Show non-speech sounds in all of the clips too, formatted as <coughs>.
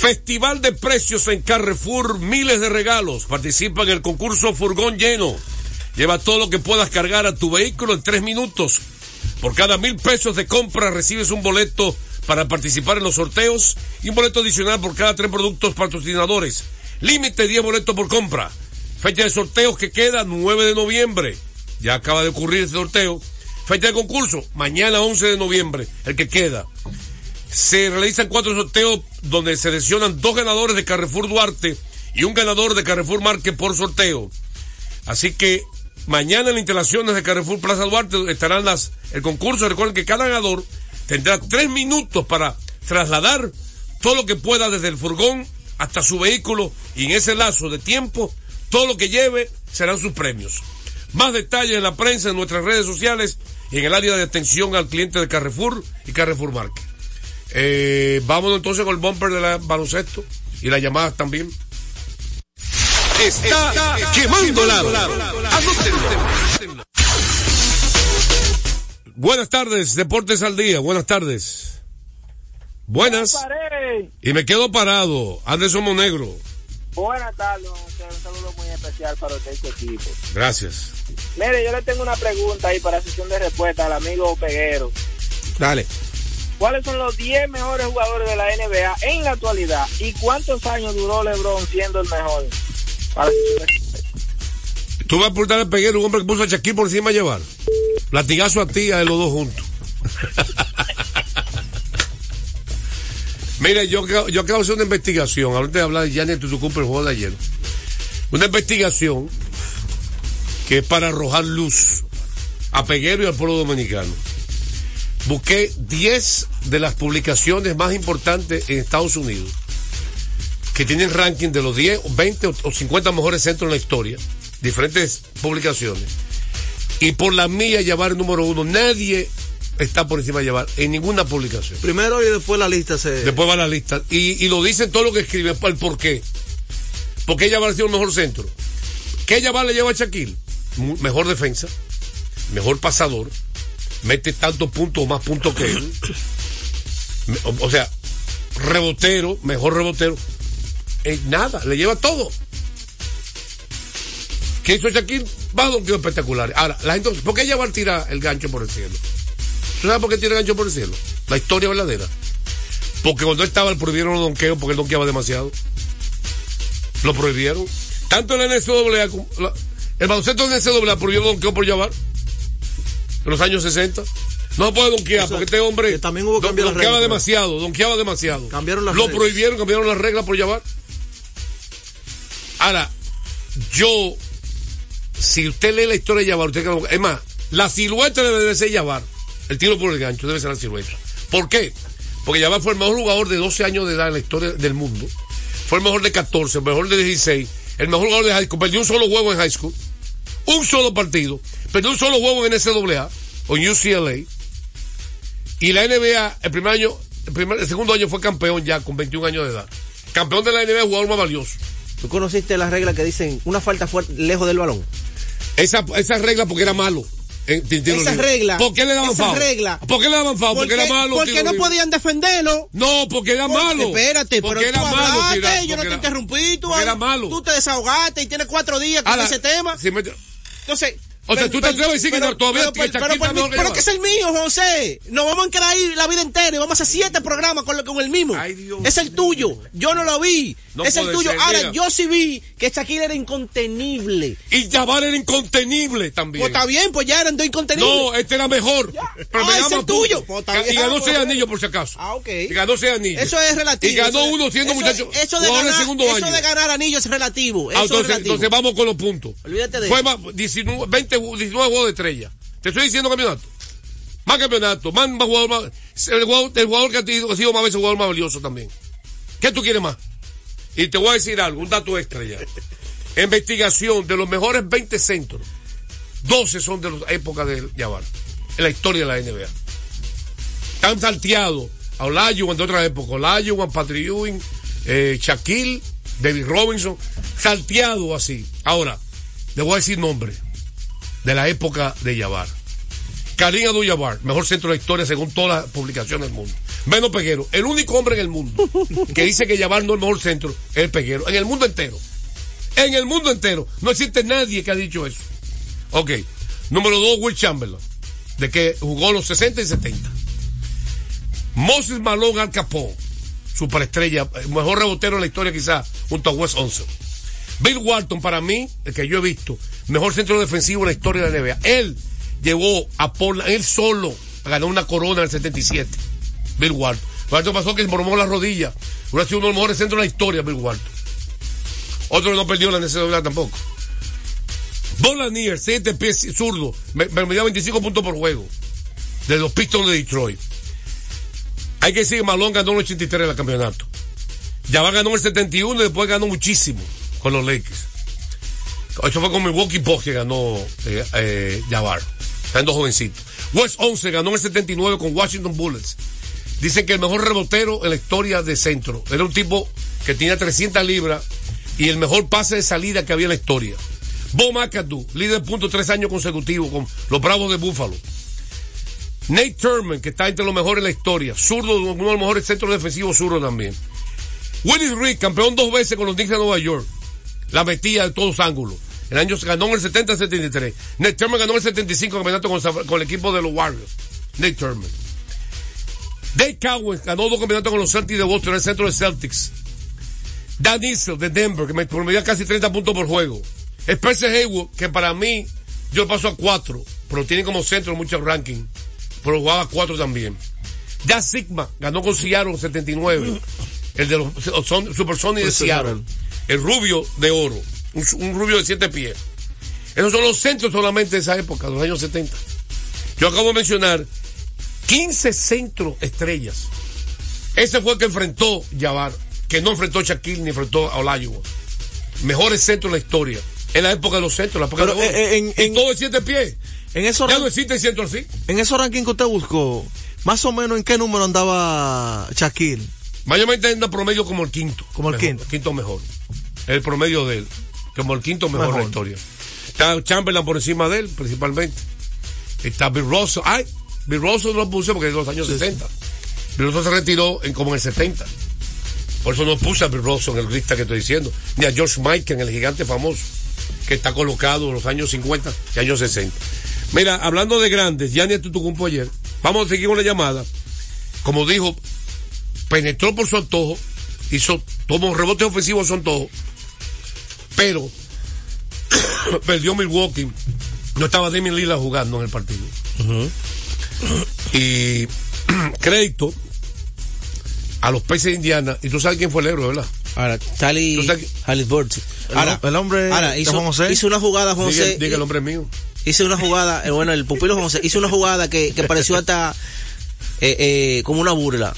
Festival de precios en Carrefour, miles de regalos. Participa en el concurso Furgón Lleno. Lleva todo lo que puedas cargar a tu vehículo en tres minutos. Por cada mil pesos de compra recibes un boleto para participar en los sorteos y un boleto adicional por cada tres productos patrocinadores. Límite 10 boletos por compra. Fecha de sorteos que queda 9 de noviembre. Ya acaba de ocurrir el sorteo. Fecha de concurso, mañana 11 de noviembre, el que queda. Se realizan cuatro sorteos donde seleccionan dos ganadores de Carrefour Duarte y un ganador de Carrefour Marque por sorteo. Así que mañana en las instalaciones de Carrefour Plaza Duarte estarán las, el concurso. Recuerden que cada ganador tendrá tres minutos para trasladar todo lo que pueda desde el furgón hasta su vehículo y en ese lazo de tiempo todo lo que lleve serán sus premios. Más detalles en la prensa, en nuestras redes sociales y en el área de atención al cliente de Carrefour y Carrefour Market. Eh, vámonos entonces con el bumper de la baloncesto y las llamadas también. Está, quemando lado. Buenas tardes, Deportes al Día. Buenas tardes. Buenas. Y me quedo parado. Anderson Monegro. Buenas tardes, un saludo muy especial para usted y su equipo. Gracias. Mire, yo le tengo una pregunta ahí para sesión de respuesta al amigo Peguero. Dale. ¿Cuáles son los 10 mejores jugadores de la NBA en la actualidad? ¿Y cuántos años duró LeBron siendo el mejor? Tú vas a aportar al Peguero, un hombre que puso a Shaquille por encima a llevar. Latigazo a ti, a los dos juntos. <laughs> Mira, yo, yo acabo de hacer una investigación. Ahorita hablar de Janet Tutucupa el juego de ayer. Una investigación que es para arrojar luz a Peguero y al pueblo dominicano. Busqué 10 de las publicaciones más importantes en Estados Unidos que tienen ranking de los 10, 20 o 50 mejores centros en la historia, diferentes publicaciones. Y por la mía llevar el número uno, nadie está por encima de llevar en ninguna publicación. Primero y después la lista se. Después va la lista. Y, y lo dicen todo lo que escriben, el por qué. ¿Por qué llevar ha sido el mejor centro? ¿Qué llevar le lleva a Shaquille? Mejor defensa, mejor pasador, mete tantos puntos o más puntos que él. O, sea, rebotero, mejor rebotero. Eh, nada, le lleva todo. ¿Qué hizo Shaquille? Va a donkeos espectaculares. Ahora, la gente, ¿por qué llevar tira el gancho por el cielo? ¿Tú sabes por qué tira el gancho por el cielo? La historia verdadera. Porque cuando él estaba, le prohibieron los donkeos porque él donkeaba demasiado. Lo prohibieron. Tanto en la NCAA el baloncesto de NCAA prohibió el donqueo por llevar. En los años 60. No puede donkear porque este hombre. Que también hubo don, donkeaba demasiado, donkeaba demasiado. Cambiaron las Lo reglas. prohibieron, cambiaron las reglas por llevar. Ahora, yo, si usted lee la historia de Yavar, usted es más, la silueta debe ser Yavar. El tiro por el gancho debe ser la silueta. ¿Por qué? Porque Yavar fue el mejor jugador de 12 años de edad en la historia del mundo. Fue el mejor de 14, el mejor de 16, el mejor jugador de high school. Perdió un solo juego en high school. Un solo partido. Perdió un solo juego en NCAA o en UCLA. Y la NBA, el primer año, el, primer, el segundo año fue campeón ya con 21 años de edad. Campeón de la NBA, jugador más valioso. ¿Tú conociste las reglas que dicen una falta fuerte lejos del balón? Esa, esa regla porque era malo. En, esa regla. ¿Por qué le daban esa foul? regla. ¿Por qué le daban foul? Porque, era malo. Porque no podían defenderlo. No, porque era Porque, malo. Espérate, porque pero era tú malo. hablaste, tira, yo no te era, interrumpí, tú, porque era malo. tú te desahogaste y tienes cuatro días con ese tema. si me- Entonces. O sea, tú te atreves a decir que no, todavía pero, que pero, pero, pero es el mío, José. Nos vamos a quedar ahí la vida entera y vamos a hacer siete programas con, lo- con el mismo. Ay, Dios es el tuyo. Yo no lo vi. No es el tuyo. ser, Ahora, mira. yo sí vi que Shaquille era incontenible. Y Jabbar era incontenible también. Pues está bien, pues ya eran dos incontenibles. No, este era mejor. Pero Ah, me es el tuyo. Pues y ganó pues, seis ok. anillos por si acaso. Ah, ok. Y ganó seis anillos. Eso es relativo. Y ganó uno siendo muchacho. Eso de, ganar, segundo eso año. de ganar anillos es relativo. Eso Ah, es relativo. entonces vamos con los puntos. Olvídate de Fue eso. más 19, 20, 19 juegos de estrella. Te estoy diciendo campeonato. Más campeonato, más, más jugador más. El jugador, el jugador que ha sido, ha sido más veces jugador más valioso también. ¿Qué tú quieres más? Y te voy a decir algo, un dato extra ya. <laughs> Investigación de los mejores 20 centros. 12 son de la época de Yavar. En la historia de la NBA. Están salteados a Olajuwon de otra época. Olajuwon, Patrick Ewing, eh, Shaquille, David Robinson. Salteado así. Ahora, le voy a decir nombre de la época de Yavar. Karim Abdul-Jabbar, mejor centro de la historia según todas las publicaciones del mundo. Menos Peguero. El único hombre en el mundo que dice que Yavar no es el mejor centro es el Peguero. En el mundo entero. En el mundo entero. No existe nadie que ha dicho eso. Ok. Número dos, Will Chamberlain. De que jugó los 60 y 70. Moses Malone Al Capone. Superestrella. El mejor rebotero en la historia quizás. Junto a Wes Once. Bill Walton, para mí, el que yo he visto, mejor centro defensivo en la historia de la NBA. Él llevó a Portland, él solo, a ganar una corona en el 77. Bill Walton. Walton pasó que se mormó la rodilla. Hubiera sido uno de los mejores centros de la historia, Bill Walton. Otro no perdió la necesidad tampoco. Bolanier, 7 pies zurdo, me, me dio 25 puntos por juego. De los Pistons de Detroit. Hay que decir que Malone ganó el 83 en el campeonato. Ya va ganó el 71 y después ganó muchísimo con los Lakers. Eso fue con Milwaukee Bucks que ganó eh, eh, Jabbar. Están dos jovencitos. West 11 ganó el 79 con Washington Bullets. Dicen que el mejor rebotero en la historia de centro. Era un tipo que tenía 300 libras y el mejor pase de salida que había en la historia. Bo McAdoo, líder de puntos tres años consecutivos con los Bravos de Buffalo. Nate Turman, que está entre los mejores en la historia. Zurdo, uno de los mejores centros defensivos zurdo también. Willis Reed, campeón dos veces con los Knicks de Nueva York. La metía de todos ángulos. El año ganó en el 70-73. Nate Turman ganó en el 75 campeonato con, con, el equipo de los Warriors. Nate Turman. Dave Cowan ganó dos campeonatos con los Celtics de Boston en el centro de Celtics. Dan Issel de Denver, que me prometía casi 30 puntos por juego. Spencer Haywood, que para mí, yo paso a cuatro, pero tiene como centro muchos rankings. Pero jugaba a cuatro también. Ya Sigma ganó con Seattle 79. El de los son, Super Sony de Seattle. El rubio de oro. Un, un, rubio de siete pies. Esos son los centros solamente de esa época, de los años 70. Yo acabo de mencionar 15 centros estrellas. Ese fue el que enfrentó Jabbar, que no enfrentó Shaquille ni enfrentó a Olajuwon. Mejores centros de la historia. En la época de los centros, la época Pero, de oro. eh, en- Y en- todo de siete pies. En esos, Ya no existe centro así. en esos rankings que usted buscó, más o menos en qué número andaba Shaquille. Mayormente anda promedio como el quinto. Como el Mejor, quinto. mejor. El promedio de él. Como el quinto mejor, Mejor. de la historia. Está Chamberlain por encima de él, principalmente. Está Bill Russell. Ay, Bill Russell no lo puse porque es de los años 60. Bill Russell se retiró en como en el 70. Por eso no puse a Bill Russell en el lista que estoy diciendo. Ni a George Michael, el gigante famoso, que está colocado en los años 50 y años 60. Mira, hablando de grandes, ya ni Tutucumpo ayer. Vamos a seguir con la llamada. Como dijo, penetró por su antojo, hizo, tomó rebote ofensivo a su antojo, pero <coughs> perdió Milwaukee. No estaba Damian Lillard jugando en el partido. Y <coughs> crédito a los peces de Indiana. Y tú sabes quién fue el héroe, ¿verdad? Ahora, sabes Halliburton. El- Ahora, el hombre ahora hizo, José. hizo una jugada, Diga, José. diga el hombre mío. Hizo una jugada, eh, bueno, el pupilo José, hizo una jugada que, que pareció hasta eh, eh, como una burla.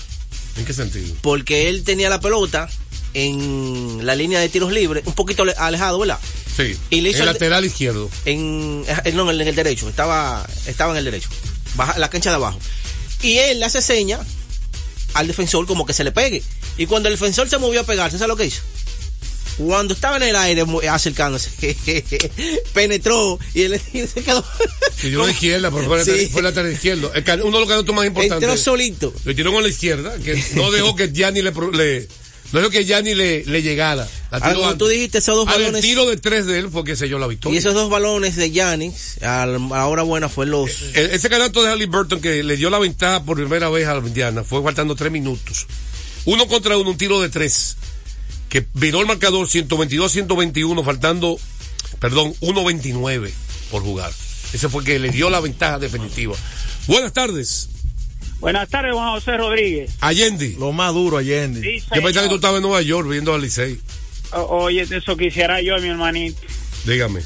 ¿En qué sentido? Porque él tenía la pelota en la línea de tiros libres, un poquito ale- alejado, ¿verdad? Sí. Y le hizo el el- lateral izquierdo. en, eh, no, en el derecho, estaba, estaba en el derecho, baja, la cancha de abajo. Y él le hace seña al defensor como que se le pegue. Y cuando el defensor se movió a pegarse, ¿sabes lo que hizo? Cuando estaba en el aire mu- acercándose, <laughs> penetró y él <laughs> se quedó. Y dio a la izquierda, pero fue, Sí. fue lateral izquierdo. El can- uno de los cantos más importantes. Entró solito. Lo tiró con la izquierda, que no dejó que Gianni le, no dejó que Gianni le, le llegara. La Ahora, tiró antes. tú dijiste, esos dos Ah, el balones. tiro de tres de él fue que selló la Y victoria. esos dos balones de Giannis, a la hora buena fue los. El- ese canasto de Halliburton que le dio la ventaja por primera vez a la Indiana fue faltando tres minutos. Uno contra uno, un tiro de tres. Que viró el marcador 122-121, faltando, perdón, 1.29 por jugar. Ese fue que le dio la ventaja definitiva. Buenas tardes, Buenas tardes, Juan José Rodríguez. Allende. Lo más duro, Allende. Sí, Yo pensaba que tú estabas en Nueva York viendo al Licey. Oye, eso quisiera yo, mi hermanito. Dígame.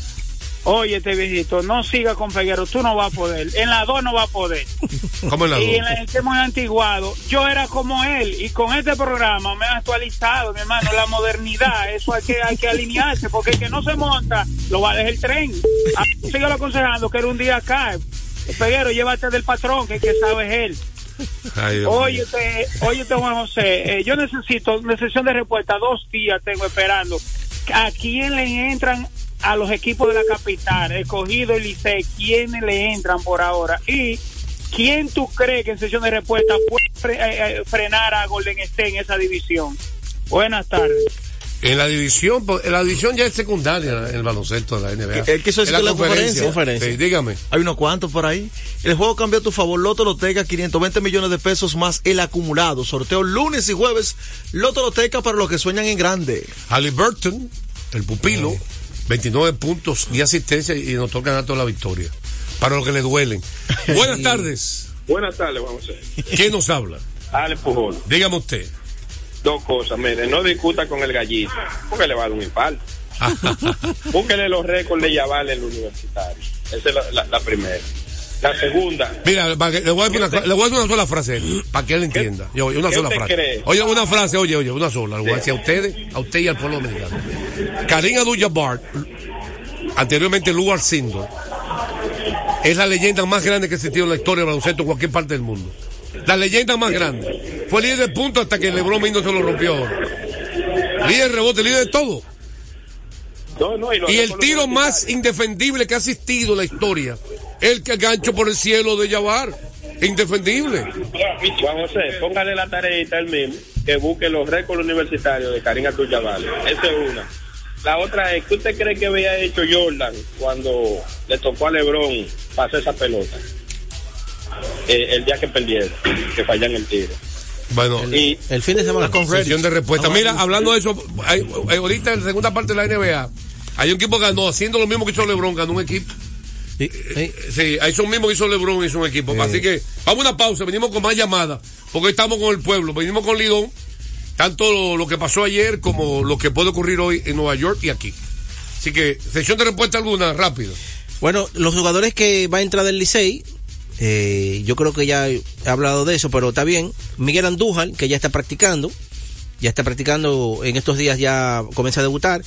Oye, este viejito, no siga con Peguero, tú no vas a poder. En la 2 no va a poder. <laughs> ¿Cómo en la y dos? en la gente muy antiguado, yo era como él. Y con este programa me he actualizado, mi hermano, la modernidad. Eso hay que, hay que alinearse, porque el que no se monta, lo va a dejar el tren. Ah, Sígalo aconsejando que era un día acá. Peguero, llévate del patrón, que el que sabe es él. Ay, Dios mío. Óyete, óyete, Juan José, eh, yo necesito una sesión de respuesta, dos días tengo esperando. ¿A quién le entran a los equipos de la capital? Escogido y Licey, ¿quiénes le entran por ahora? Y ¿quién tú crees que en sesión de respuesta puede fre- eh, eh, frenar a Golden State en esa división? Buenas tardes. En la división, pues, en la división ya es secundaria en el baloncesto de la NBA. Él quiso decir En que la conferencia. Conferencia. Sí, dígame. Hay unos cuantos por ahí. El juego cambió a tu favor. Loto Loteca, 520 millones de pesos más el acumulado. Sorteo lunes y jueves. Loto Loteca para los que sueñan en grande. Halliburton, el pupilo, 29 puntos y asistencia y nos toca ganar toda la victoria. Para los que le duelen. <laughs> Buenas tardes. Buenas tardes, vamos a ver. ¿Quién nos habla? Ale Pujol. Dígame usted. Dos cosas, mire, no discuta con el gallito, porque le va a dar un infarto. <laughs> Búsquele los récords de Yaval en el universitario. Esa es la, la- la primera. La segunda, Mira, le voy a decir una, le voy a decir una sola frase para que él entienda. Yo, una sola frase. cree? Oye, una frase, oye, oye, una sola. Le voy a decir a ustedes, a usted y al pueblo dominicano. Karim Abdul-Jabbar, anteriormente Lugar Sindo, es la leyenda más grande que ha existido en la historia del baloncesto en cualquier parte del mundo. La leyenda más grande. Fue líder de puntos hasta que LeBron mismo se lo rompió ahora. Líder de rebote, líder de todo. No, no, los Y el tiro más indefendible que ha existido en la historia, el que gancho por el cielo de Jabbar. Indefendible. Juan José, póngale la tareita él mismo, que busque los récords universitarios de Karim Abdul-Jabbar. Esa es una. La otra es, ¿qué usted cree que había hecho Jordan cuando le tocó a LeBron pasar esa pelota? Eh, el día que perdieron, que fallan el tiro. Bueno, Y El fin de semana con sesión de respuesta. Mira, hablando de eso, hay- hay- ahorita en la segunda parte de la NBA, hay un equipo que ganó, haciendo lo mismo que hizo LeBron, ganó un equipo. Sí, sí. Sí, hay eso mismo que hizo LeBron, hizo un equipo. Así que vamos a una pausa, venimos con más llamadas, porque hoy estamos con el pueblo, venimos con Lidón, tanto lo, lo que pasó ayer como lo que puede ocurrir hoy en Nueva York y aquí. Así que, sesión de respuesta alguna, rápido. Bueno, los jugadores que va a entrar del Licey, eh, yo creo que ya he hablado de eso, pero está bien. Miguel Andújar, que ya está practicando, ya está practicando, en estos días ya comienza a debutar.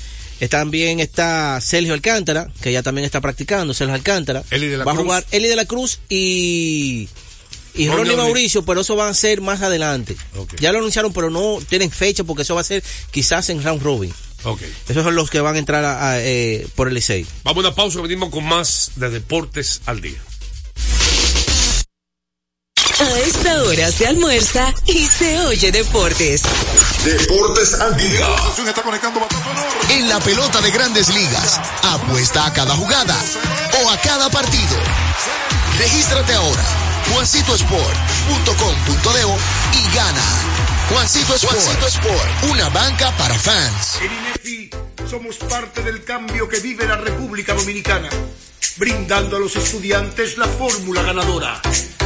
También está Sergio Alcántara, que ya también está practicando, Sergio Alcántara. Eli de la va Cruz. a jugar Eli de la Cruz y, y Ronnie Mauricio, pero eso va a ser más adelante. Ya lo anunciaron, pero no tienen fecha porque eso va a ser quizás en round robin. Esos son los que van a entrar a- a, eh, por el Licey. Vamos a una pausa, venimos con más de Deportes al Día. Esta hora se almuerza y se oye deportes. Deportes al día. En la pelota de grandes ligas, apuesta a cada jugada o a cada partido. Regístrate ahora, juancitosport.com.de y gana. Juancito Sport, Juancito Sport, una banca para fans. En INEFI somos parte del cambio que vive la República Dominicana, brindando a los estudiantes la fórmula ganadora.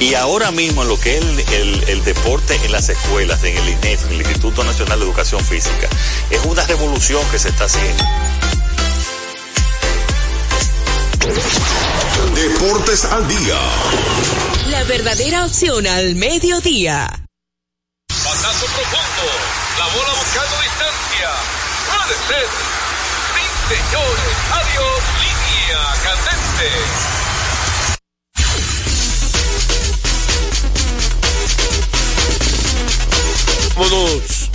Y ahora mismo en lo que es el, el- el deporte en las escuelas, en el INEF, en el Instituto Nacional de Educación Física, es una revolución que se está haciendo. Deportes al día. La verdadera opción al mediodía. Pasazo profundo. La bola buscando distancia. Puede ser. Sí, señores. Adiós. Línea candente. Vámonos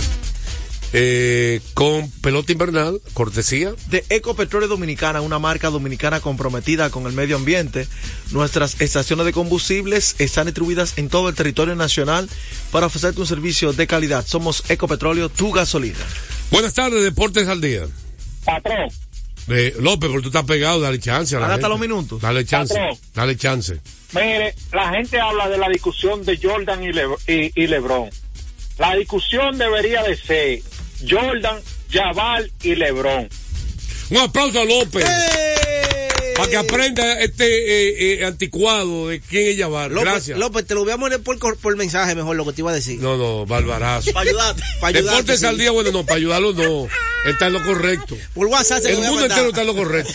eh, con pelota invernal, cortesía. De Ecopetróleo Dominicana, una marca dominicana comprometida con el medio ambiente. Nuestras estaciones de combustibles están distribuidas en todo el territorio nacional para ofrecerte un servicio de calidad. Somos Ecopetróleo, tu gasolina. Buenas tardes, Deportes al Día. Patrón, Eh, López, pero tú estás pegado, dale chance a la gente. los minutos. Dale chance, Patrón. dale chance. mire, la gente habla de la discusión de Jordan y, Le- y- y LeBron. La discusión debería de ser Jordan, Jabal y LeBron. Un aplauso a López. ¡Eh! Para que aprenda este eh, eh, anticuado de quién es. López, Gracias. López, te lo voy a poner por, por mensaje mejor lo que te iba a decir. No, no, barbarazo. Para ayudarte. Para ayudarte. Deportes sí. al día, bueno, no, para ayudarlo no. Está en lo correcto. Por WhatsApp se El lo a mundo entero está en lo correcto.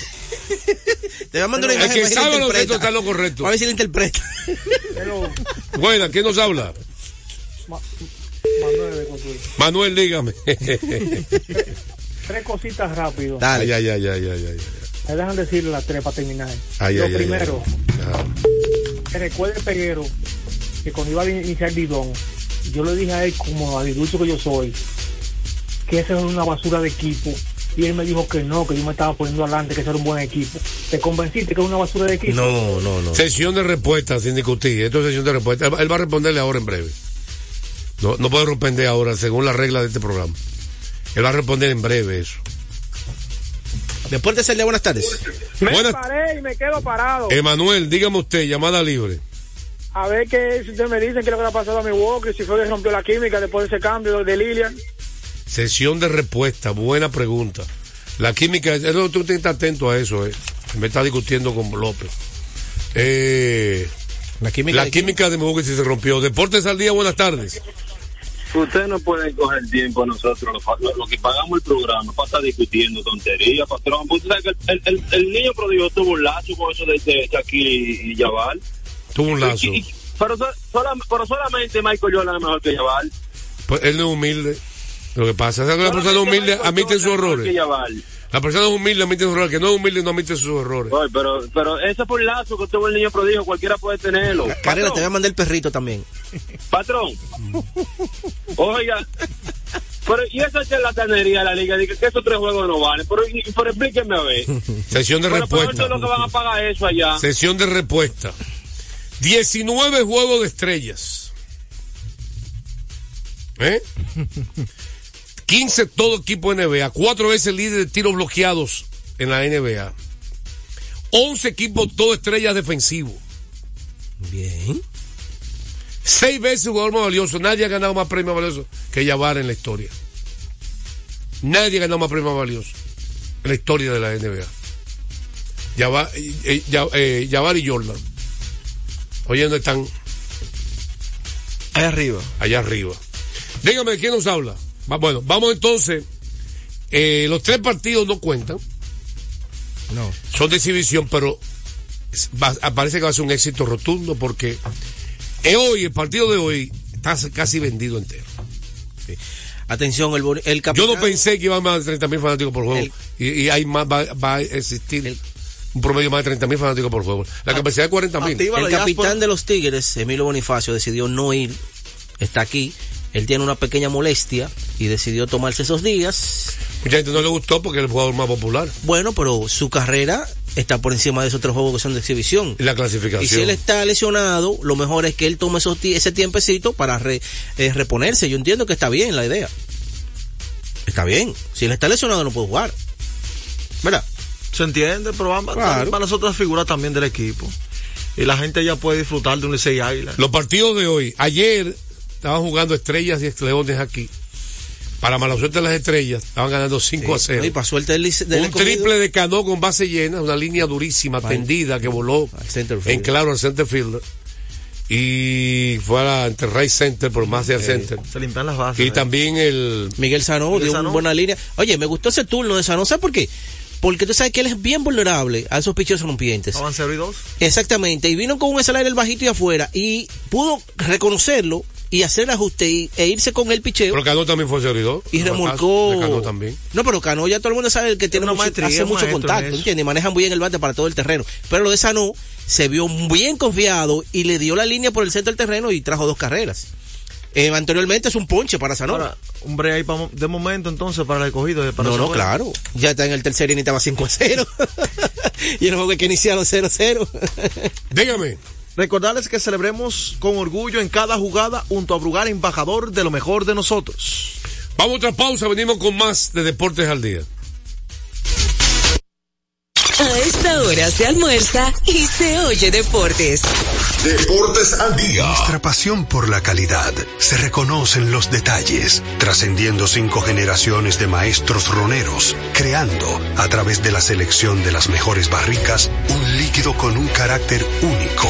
<laughs> Te voy a mandar una El imagen que ver si sabe lo que está en lo correcto. Para ver si la interpreta. Buena, ¿quién nos habla? Manuel dígame. <laughs> Tres cositas rápido. Ay, ay, ay, ay, ay, ay. Me dejan decirle las tres para terminar. Ay, Lo ay, primero, ay. que recuerde Peguero que cuando iba a iniciar Didón, yo le dije a él, como agricultor que yo soy, que ese era una basura de equipo. Y él me dijo que no, que yo me estaba poniendo adelante, que ese era un buen equipo. ¿Te convenciste que es una basura de equipo? No, no, no. Sesión de respuesta sin discutir. Esto es sesión de respuesta. Él va- Él va a responderle ahora en breve. No, no puede responder ahora, según la regla de este programa. Él va a responder en breve eso. Después de hacerle buenas tardes. Me Buenas- paré y me quedo parado. Emanuel, dígame usted, llamada libre. A ver qué si usted me dice que lo que le ha pasado a mi Walker, si fue que rompió la química después de ese cambio de Lilian. Sesión de respuesta, buena pregunta. La química, es lo que tú tienes que estar atento a eso, eh. Me está discutiendo con López. Eh, la química, la química de Milwaukee sí se rompió. Deportes al día, buenas tardes. Ustedes no pueden coger tiempo a nosotros, lo, lo- lo que pagamos el programa, para estar discutiendo tonterías, patrón. Que el, el- el niño prodigio tuvo un lazo con eso de, de Shaquille y, y Jabal. Tuvo un lazo. Y- y- pero, so- sola- pero solamente Michael Jordan es mejor que Jabal. Pues él no es humilde. Lo que pasa es que la persona humilde admite sus Que errores. Jabal. La persona humilde admite sus errores. Que no es humilde no admite sus errores. Oye, pero, pero ese fue el lazo que tuvo el niño prodigio, cualquiera puede tenerlo. Carela, te voy a mandar el perrito también. Patrón. Oiga. Pero, y esa charlatanería de la liga, Dice que esos tres juegos no valen. Pero, y- pero explíquenme a ver. Sesión de Pero, pero respuesta. eso es lo que van a pagar eso allá. Sesión de respuesta. 19 juegos de estrellas. ¿Eh? 15 todo equipo NBA. Cuatro veces líder de tiros bloqueados en la NBA. 11 equipos todo estrellas defensivos. Bien. Seis veces jugador más valioso. Nadie ha ganado más premios valiosos que Yavar en la historia. Nadie ha ganado más premios valiosos en la historia de la NBA. Yavar, eh, eh, Jabbar y Jordan. Oye, ¿dónde están? Allá arriba. Allá arriba. Dígame, ¿quién nos habla? Va- bueno, vamos entonces. Eh, los tres partidos no cuentan. No. Son de exhibición, pero va- parece que va a ser un éxito rotundo porque hoy, el partido de hoy, está casi vendido entero. Atención, el, el capitán. Yo no pensé que iba a más de 30 mil fanáticos por juego. y, y hay más, va, va a existir un promedio más de 30 mil fanáticos por juego. La capacidad es 40 mil. El capitán de los Tigres, Emilio Bonifacio, decidió no ir. Está aquí. Él tiene una pequeña molestia y decidió tomarse esos días. Mucha gente no le gustó porque es el jugador más popular. Bueno, pero su carrera está por encima de esos otros juegos que son de exhibición. Y la clasificación. Y si él está lesionado, lo mejor es que él tome esos, ese tiempecito para re- eh, reponerse. Yo entiendo que está bien la idea. Está bien. Si él está lesionado, no puede jugar. ¿Verdad? Se entiende, pero van Claro. para las otras figuras también del equipo. Y la gente ya puede disfrutar de un Licey Águila. Los partidos de hoy. Ayer estaban jugando estrellas y leones aquí. Para mala suerte de las estrellas, estaban ganando 5 a 0. Y para suerte del, del un escogido, triple de Cano con base llena, una línea durísima, tendida, que voló en claro al center fielder. Y fue a la Enterprise Center por más de al center. Se limpian las bases. Y ahí. también el. Miguel Sanó Miguel dio Sanó. una buena línea. Oye, me gustó ese turno de Sanó. ¿Sabes por qué? Porque tú sabes que él es bien vulnerable a esos picheos rompientes. Estaban 0 y 2. Exactamente. Y vino con un slider bajito y afuera. Y pudo reconocerlo y hacer el ajuste y- e irse con el picheo. Pero Cano también fue servidor. y remolcó. Cano también. No, pero Cano ya todo el mundo sabe que tiene una maestría, hace mucho en contacto, eso. ¿entiendes? Manejan muy bien el bate para todo el terreno. Pero lo de Sanó se vio bien confiado y le dio la línea por el centro del terreno y trajo dos carreras. Eh, anteriormente es un ponche para Sanó. Ahora, un break ahí de momento entonces para el escogido. Para no, no, juego. claro. Ya está en el tercer inning, estaba 5 a 0. <laughs> y el juego que iniciaron 0 a 0. Dígame. Recordarles que celebremos con orgullo en cada jugada junto a Brugar, embajador de lo mejor de nosotros. Vamos a otra pausa, venimos con más de Deportes al Día. A esta hora se almuerza y se oye deportes. Deportes al día. Nuestra pasión por la calidad se reconoce en los detalles, trascendiendo cinco generaciones de maestros roneros, creando, a través de la selección de las mejores barricas, un líquido con un carácter único,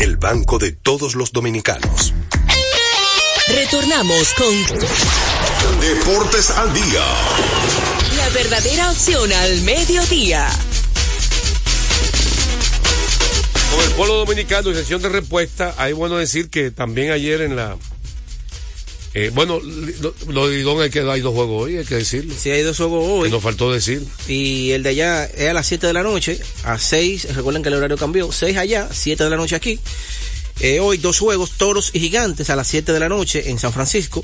el banco de todos los dominicanos. Retornamos con Deportes al día. la verdadera opción al mediodía. Con el pueblo dominicano y sesión de respuesta, hay bueno decir que también ayer en la. Eh, bueno, lo, lo de Lidón hay que hay dos juegos hoy, hay que decirlo. Sí, hay dos juegos hoy. Que nos faltó decir. Y el de allá es a las 7 de la noche, a 6, recuerden que el horario cambió, 6 allá, 7 de la noche aquí. Eh, hoy dos juegos, Toros y Gigantes a las 7 de la noche en San Francisco.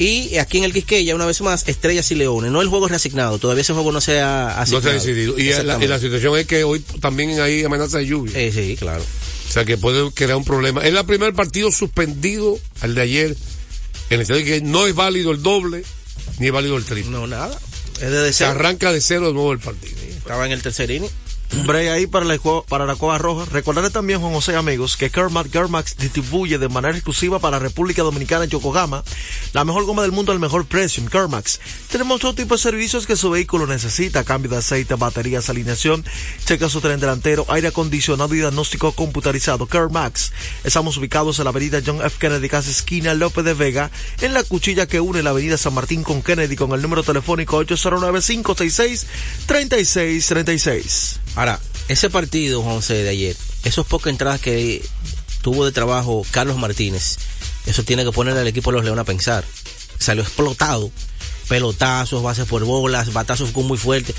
Y aquí en el Quisqueya, una vez más, Estrellas y Leones. No el juego es reasignado, todavía ese juego no se ha No asignado. se ha decidido. Y la, y Exactamente. la situación es que hoy también hay amenaza de lluvia. Eh, sí, claro. O sea que puede crear un problema. Es el primer partido suspendido al de ayer. En el sentido de que no es válido el doble, ni es válido el triple. No, nada. Es de Se arranca de cero de nuevo el partido. Estaba en el tercer inning. Un ahí para la, para la Cueva Roja. Recordarle también, Juan José, amigos, que Kermax Kermax distribuye de manera exclusiva para República Dominicana en Yokohama la mejor goma del mundo al mejor precio en Kermax. Tenemos todo tipo de servicios que su vehículo necesita: cambio de aceite, baterías, alineación, checa su tren delantero, aire acondicionado y diagnóstico computarizado. Kermax. Estamos ubicados en la avenida John F. Kennedy, casa esquina López de Vega, en la cuchilla que une la avenida San Martín con Kennedy con el número telefónico 809-566-3636. Ahora, ese partido, José, de ayer, esos pocas entradas que tuvo de trabajo Carlos Martínez, eso tiene que ponerle al equipo de los Leones a pensar. Salió explotado, pelotazos, bases por bolas, batazos muy fuerte.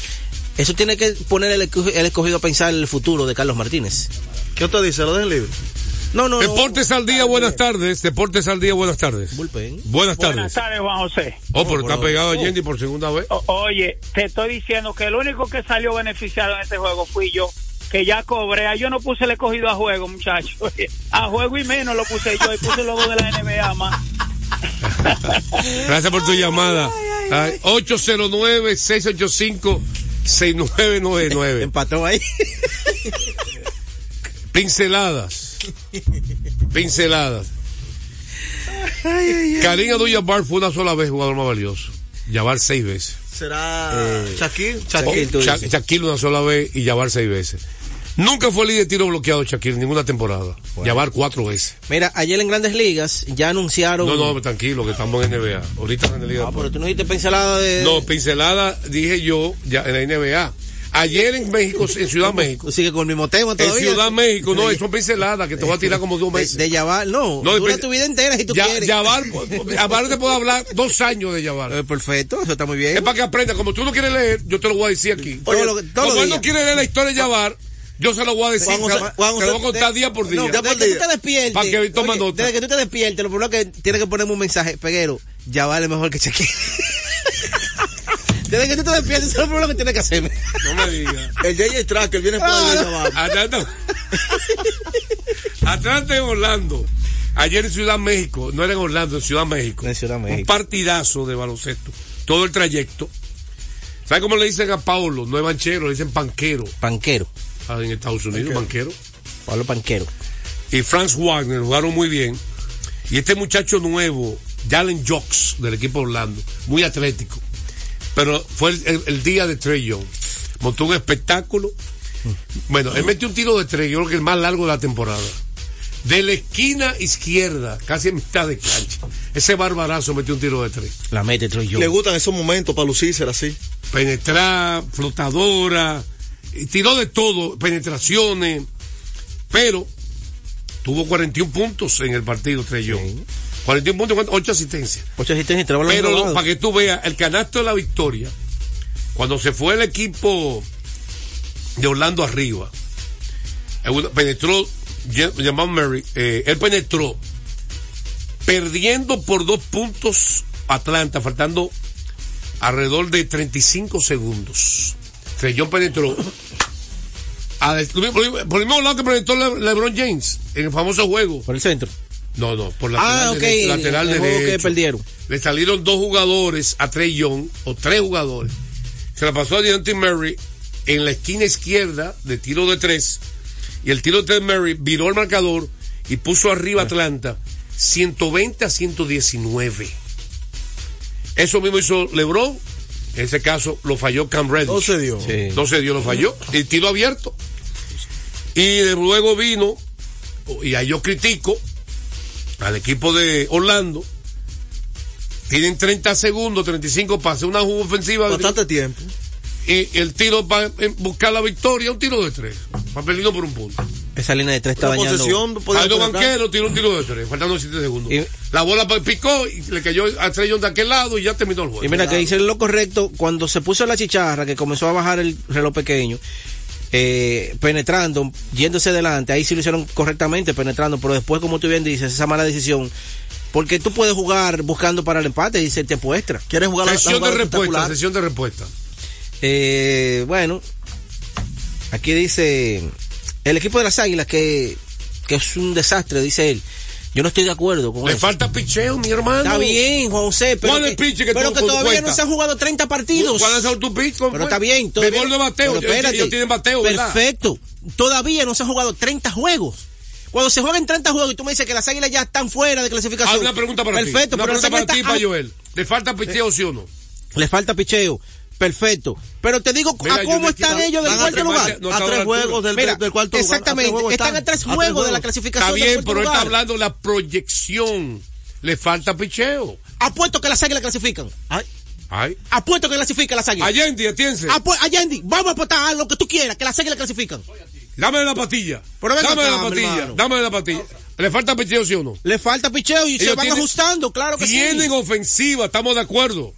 Eso tiene que poner el, esco- el escogido a pensar en el futuro de Carlos Martínez. ¿Qué usted dice? ¿Lo dejen libre? No, no, Deportes al día, buenas tardes. Deportes al día, buenas tardes. Bullpen. Buenas tardes. Buenas tardes, Juan José. Oh, pero está pegado a Yendi por segunda vez. O- oye, te estoy diciendo que el único que salió beneficiado en este juego fui yo, que ya cobré. Ah, Yo no puse el escogido a juego, muchachos. <laughs> A juego y menos lo puse yo y puse los dos de la NBA más. <laughs> Gracias por tu llamada. Ay, 809-685-6999. Empató ahí. Pinceladas. <laughs> Pinceladas. Karim Abdul-Jabbar fue una sola vez jugador más valioso. Jabbar seis veces. ¿Será Eh, Shaquille? Shaquille, Sha- una sola vez y Jabbar seis veces. Nunca fue líder de tiro bloqueado Shaquille en ninguna temporada. Jabbar cuatro veces. Mira, ayer en Grandes Ligas ya anunciaron. No, no, tranquilo, que estamos en NBA. Ahorita en la Liga. Ah, pero tú no dijiste pincelada de. No, pincelada dije yo ya en la NBA. Ayer en México, en Ciudad México. Tú sigues con el mismo tema En todavía. Ciudad México, no, eso es pincelada que te voy a tirar como dos De, meses. de Yabar, no. No, dura de- tu vida entera si tú Ya- quieres. Yabar, Yabar te puedo hablar dos años de Yabar. Eh, perfecto, eso está muy bien. Es para que aprenda. Como tú no quieres leer, yo te lo voy a decir aquí. Todo lo Como él no quiere leer la historia de Yabar, yo se lo voy a decir. Juan José- Juan se lo voy a contar de- día por día. No, desde que tú te despiertes. Para que toma oye, nota. Desde que tú te despiertes, lo primero que tienes que ponerme un mensaje, Peguero, ya vale mejor que Shaquille. Desde que tú te despiertes, eso es lo primero que tienes que hacerme. No me digas. El JJ Tracker viene por de Yabar. Atlanta, Atlanta en Orlando. Ayer en Ciudad México, no era en Orlando, en Ciudad México. En Ciudad Un México. partidazo de baloncesto. Todo el trayecto. ¿Sabes cómo le dicen a Paulo? No es banchero, le dicen panquero. Panquero. Ah, en Estados Unidos, banquero. Pablo Panquero. Y Franz Wagner jugaron muy bien. Y este muchacho nuevo, Jalen Jocks, del equipo de Orlando, muy atlético. Pero fue el, el- el día de Trey Young. Montó un espectáculo. Bueno, él metió un tiro de tres, yo creo que el más largo de la temporada. De la esquina izquierda, casi en mitad de cancha. Ese barbarazo metió un tiro de tres. La mete Troy Le gustan esos momentos para lucirse así. penetrar, flotadora, y tiró de todo, penetraciones, pero tuvo 41 puntos en el partido, Trey Young. 41 puntos. 8 asistencias. 8 asistencias y Pero para que tú veas, el canasto de la victoria, cuando se fue el equipo de Orlando arriba, penetró, llamado Murray, eh, él penetró, perdiendo por dos puntos Atlanta, faltando alrededor de 35 segundos. Young penetró. a- por el por el mismo lado que penetró Le- LeBron James en el famoso juego. Por el centro. No, no, por Ah, lateral, ok, derecho, el- lateral el juego que derecho. perdieron. Le salieron dos jugadores a Trey Young, o tres jugadores. Se la pasó a Deontay Murray en la esquina izquierda de tiro de tres. Y el tiro de tres Murray viró el marcador y puso arriba a Atlanta 120 a 119. Eso mismo hizo LeBron. En ese caso lo falló Cam Reddish. No se dio. Sí. No se dio, lo falló. Y tiro abierto. Y de luego vino, y ahí yo critico al equipo de Orlando. Tienen 30 segundos, 35 para hacer una jugada ofensiva. Bastante tiempo. Y el tiro para buscar la victoria, un tiro de tres. Para perdido por un punto. Esa línea de tres está podía Aldo. Banquero tiró un tiro de tres, faltando 7 segundos. Y- la bola picó y le cayó a Young de aquel lado y ya terminó el juego. Y mira, que hice lo correcto cuando se puso la chicharra, que comenzó a bajar el reloj pequeño, eh, penetrando, yéndose delante, ahí sí lo hicieron correctamente, penetrando, pero después, como tú bien dices, esa mala decisión, porque tú puedes jugar buscando para el empate y se te muestra. ¿Quieres jugar la- la Sesión de respuesta, sesión de respuesta. Eh, bueno, aquí dice el equipo de las Águilas que, que es un desastre, dice él. Yo no estoy de acuerdo con Le eso. falta picheo, mi hermano. Está bien, Juan José, pero ¿Cuál que, el pitch que pero que todavía cuentas? no se han jugado 30 partidos. ¿Cuál es tu pitch? Pero está bien. todavía- Béisbol de bateo. pero espérate. ellos tienen bateo, ¿verdad? Perfecto. Todavía no se han jugado 30 juegos. Cuando se juegan 30 juegos y tú me dices que las águilas ya están fuera de clasificación. Haz una pregunta para ti. Perfecto, pero pregunta para ti, para están- Joel. ¿Le falta picheo, sí o no? Le falta picheo. Perfecto. Pero te digo Mira, a cómo están ellos del cuarto tres lugar. no a está tres juegos del, Mira, del cuarto lugar. Exactamente, juegos están a tres A juegos de la Está clasificación. del bien, pero él está lugar. hablando de la proyección. Le falta picheo. Apuesto que las águilas clasifican. Ay, Ay. Apuesto que clasifican las águilas. Allende, atiense. Apu- Allende, vamos a apostar a lo que tú quieras, que las águilas clasifican. Dame la patilla. Pero venga Dame acá, la patilla. hermano. Dame la patilla. ¿Le falta picheo, sí o no? Le falta picheo y se van tienen- ajustando, claro que Tienen sí. ofensiva, estamos de acuerdo.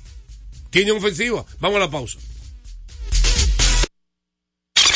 Tienen ofensiva. Vamos a la pausa.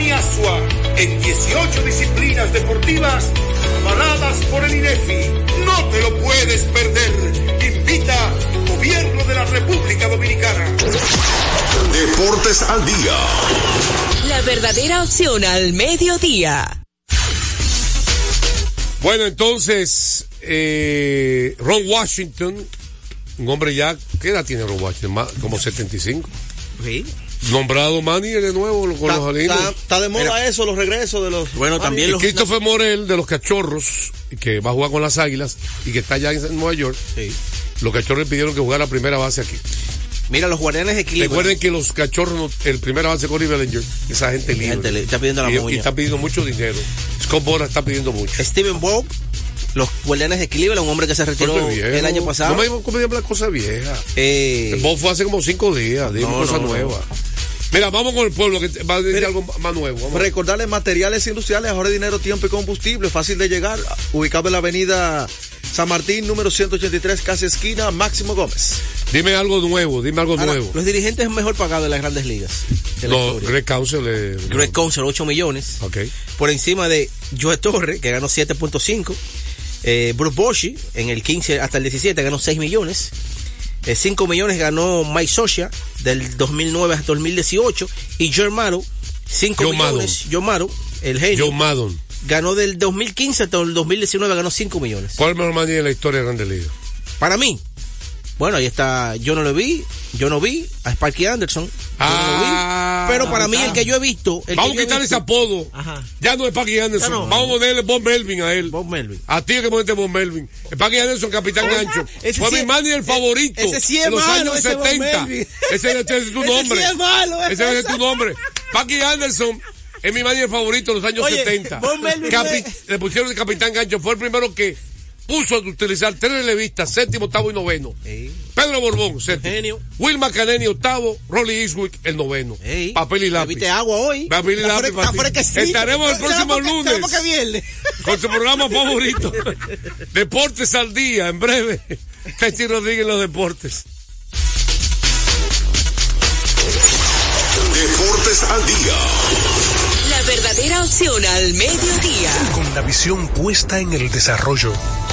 San Juan y Asua en 18 disciplinas deportivas avaladas por el INEFI. No te lo puedes perder. Invita Gobierno de la República Dominicana. Deportes al día. La verdadera opción al mediodía. Bueno, entonces, eh, Ron Washington, un hombre ya, ¿qué edad tiene Ron Washington? Más- como 75. Sí. Nombrado manager de nuevo con está, los alinos. está- está de moda Mira. eso, los regresos de los. Bueno, también Y los- Christopher Morel de los Cachorros, que va a jugar con las Águilas y que está allá en Nueva York. Sí. Los Cachorros pidieron que jugara primera base aquí. Mira, los guardianes de Cleveland. Recuerden que los Cachorros, el primera base Corey Bellinger, esa gente libre. gente le- está pidiendo la y, moña. y está pidiendo mucho dinero. Scott Boras está pidiendo mucho. Steven Vogt, los guardianes de Cleveland, un hombre que se retiró el año pasado. No me digas cómo hablar cosas viejas. Eh, Bob fue hace como cinco días, dime No, cosas no, no. Mira, vamos con el pueblo que va a decir algo más nuevo. Vamos. Recordarles materiales industriales, ahorre dinero, tiempo y combustible, fácil de llegar, ubicado en la avenida San Martín, número 183, casi esquina, Máximo Gómez. Dime algo nuevo, dime algo ahora, nuevo. los dirigentes mejor pagados de las grandes ligas. de la No, historia. Greg Council. eh, Greg Council, 8 millones. Ok. por encima de Joe Torre, que ganó 7.5. Eh, Bruce Bochy, en el 15 hasta el 17, ganó 6 millones. Eh, 5 millones ganó Mike Socia, del 2009 hasta 2018. Y Joe Maro, 5 Joe millones. Joe Maro, el genio. Joe Maddon. Ganó del 2015 hasta el 2019, ganó 5 millones. ¿Cuál mejor manager de la historia de Grandes Ligas? Para mí. Bueno, ahí está, yo no lo vi, yo no vi a Sparky Anderson. yo no lo vi, pero para mí el que yo he visto... El Ah, Vamos a quitarle ese apodo. Ajá. Ya no es Paqui Anderson. No. Vamos a ponerle Bob Melvin a él. Bob Melvin. A ti hay que ponerte Bob Melvin. El Paqui Anderson, capitán gancho. Fue sí mi es- manager favorito. ese sí es en los malo, años ese Bob 70. Melvin. Ese, <laughs> ese es tu Ese nombre. sí es malo, Ese ese. es tu nombre. Paqui Anderson es mi manager favorito en los años Oye, 70. Bob Melvin Capi- fue- Le pusieron de capitán gancho. Fue el primero que puso a utilizar tres relevistas, séptimo, octavo y noveno. Pedro Borbón, séptimo. Will McCaneny, octavo. Rolly Eastwick, el noveno. Papel y lápiz. Bebiste agua hoy. Papel y lápiz. fre- fresquecito. Estaremos el ¿Será próximo porque- lunes porque viernes? <laughs> con su programa favorito. <laughs> Deportes al día, en breve. <laughs> Techi Rodríguez en los deportes. Deportes al día. La verdadera opción al mediodía. Con la visión puesta en el desarrollo,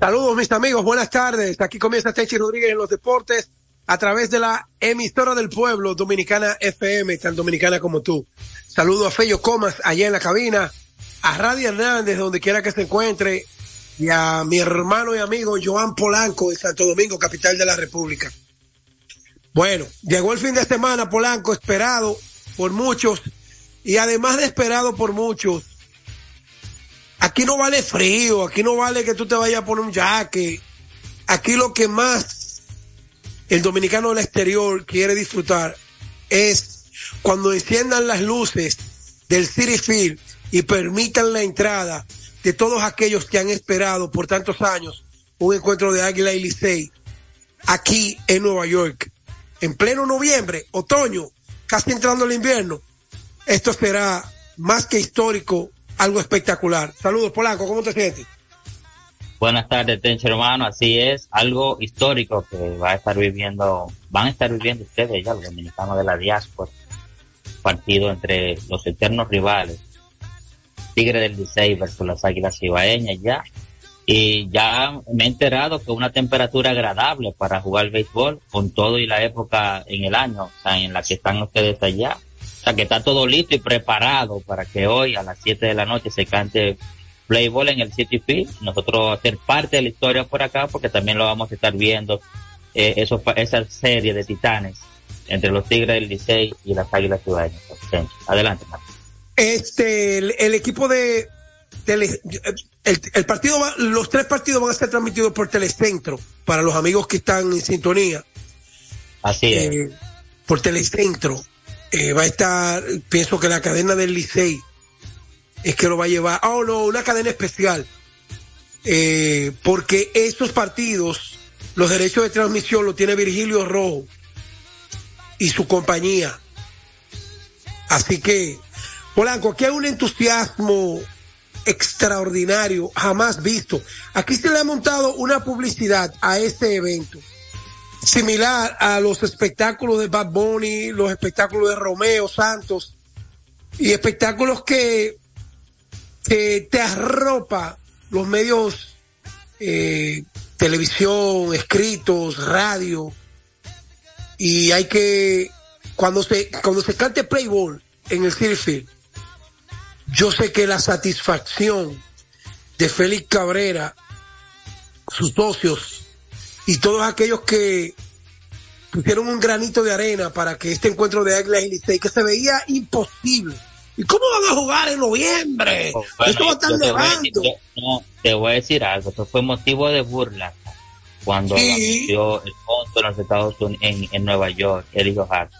Saludos mis amigos, buenas tardes. Aquí comienza Techi Rodríguez en los deportes a través de la emisora del pueblo Dominicana FM, tan dominicana como tú. Saludo a Fello Comas allá en la cabina, a Radio Hernández donde quiera que se encuentre y a mi hermano y amigo Joan Polanco de Santo Domingo, capital de la República. Bueno, llegó el fin de semana Polanco, esperado por muchos y además de esperado por muchos, Aquí no vale frío, aquí no vale que tú te vayas a poner un jaque. Aquí lo que más el dominicano del exterior quiere disfrutar es cuando enciendan las luces del City Field y permitan la entrada de todos aquellos que han esperado por tantos años un encuentro de Águila y Licey aquí en Nueva York. En pleno noviembre, otoño, casi entrando el invierno. Esto será más que histórico, algo espectacular. Saludos, Polanco, ¿cómo te sientes? Buenas tardes, Tencho hermano. Así es, algo histórico que va a estar viviendo, van a estar viviendo ustedes ya, los dominicanos de la diáspora. Partido entre los eternos rivales, Tigre del Licey versus las Águilas Ibaeñas ya. Y ya me he enterado que una temperatura agradable para jugar béisbol con todo y la época en el año, o sea, en la que están ustedes allá. O sea, que está todo listo y preparado para que hoy a las 7 de la noche se cante Playboy en el City Field. Nosotros hacer parte de la historia por acá porque también lo vamos a estar viendo, eh, eso, esa serie de titanes entre los Tigres del Licey y las Águilas Ciudadanas. Adelante, Marco. Este, el, el equipo de tele, el, el partido va, los tres partidos van a ser transmitidos por Telecentro para los amigos que están en sintonía. Así es. Eh, por Telecentro. Eh, va a estar, pienso que la cadena del Licey es que lo va a llevar. Oh, no, una cadena especial. Eh, porque estos partidos, los derechos de transmisión los tiene Virgilio Rojo y su compañía. Así que, Polanco, aquí hay un entusiasmo extraordinario, jamás visto. Aquí se le ha montado una publicidad a este evento, similar a los espectáculos de Bad Bunny, los espectáculos de Romeo Santos, y espectáculos que, te arropa los medios, eh, televisión, escritos, radio, y hay que, cuando se, cuando se cante Playboy en el City yo sé que la satisfacción de Félix Cabrera, sus socios y todos aquellos que pusieron un granito de arena para que este encuentro de Águilas y Licey, que se veía imposible. ¿Y cómo van a jugar en noviembre? Oh, Bueno, Esto va a estar te, nevando. no, te voy a decir algo, eso fue motivo de burla cuando Sí. anunció el punto en los Estados Unidos, en, en Nueva York, el hijo Hart.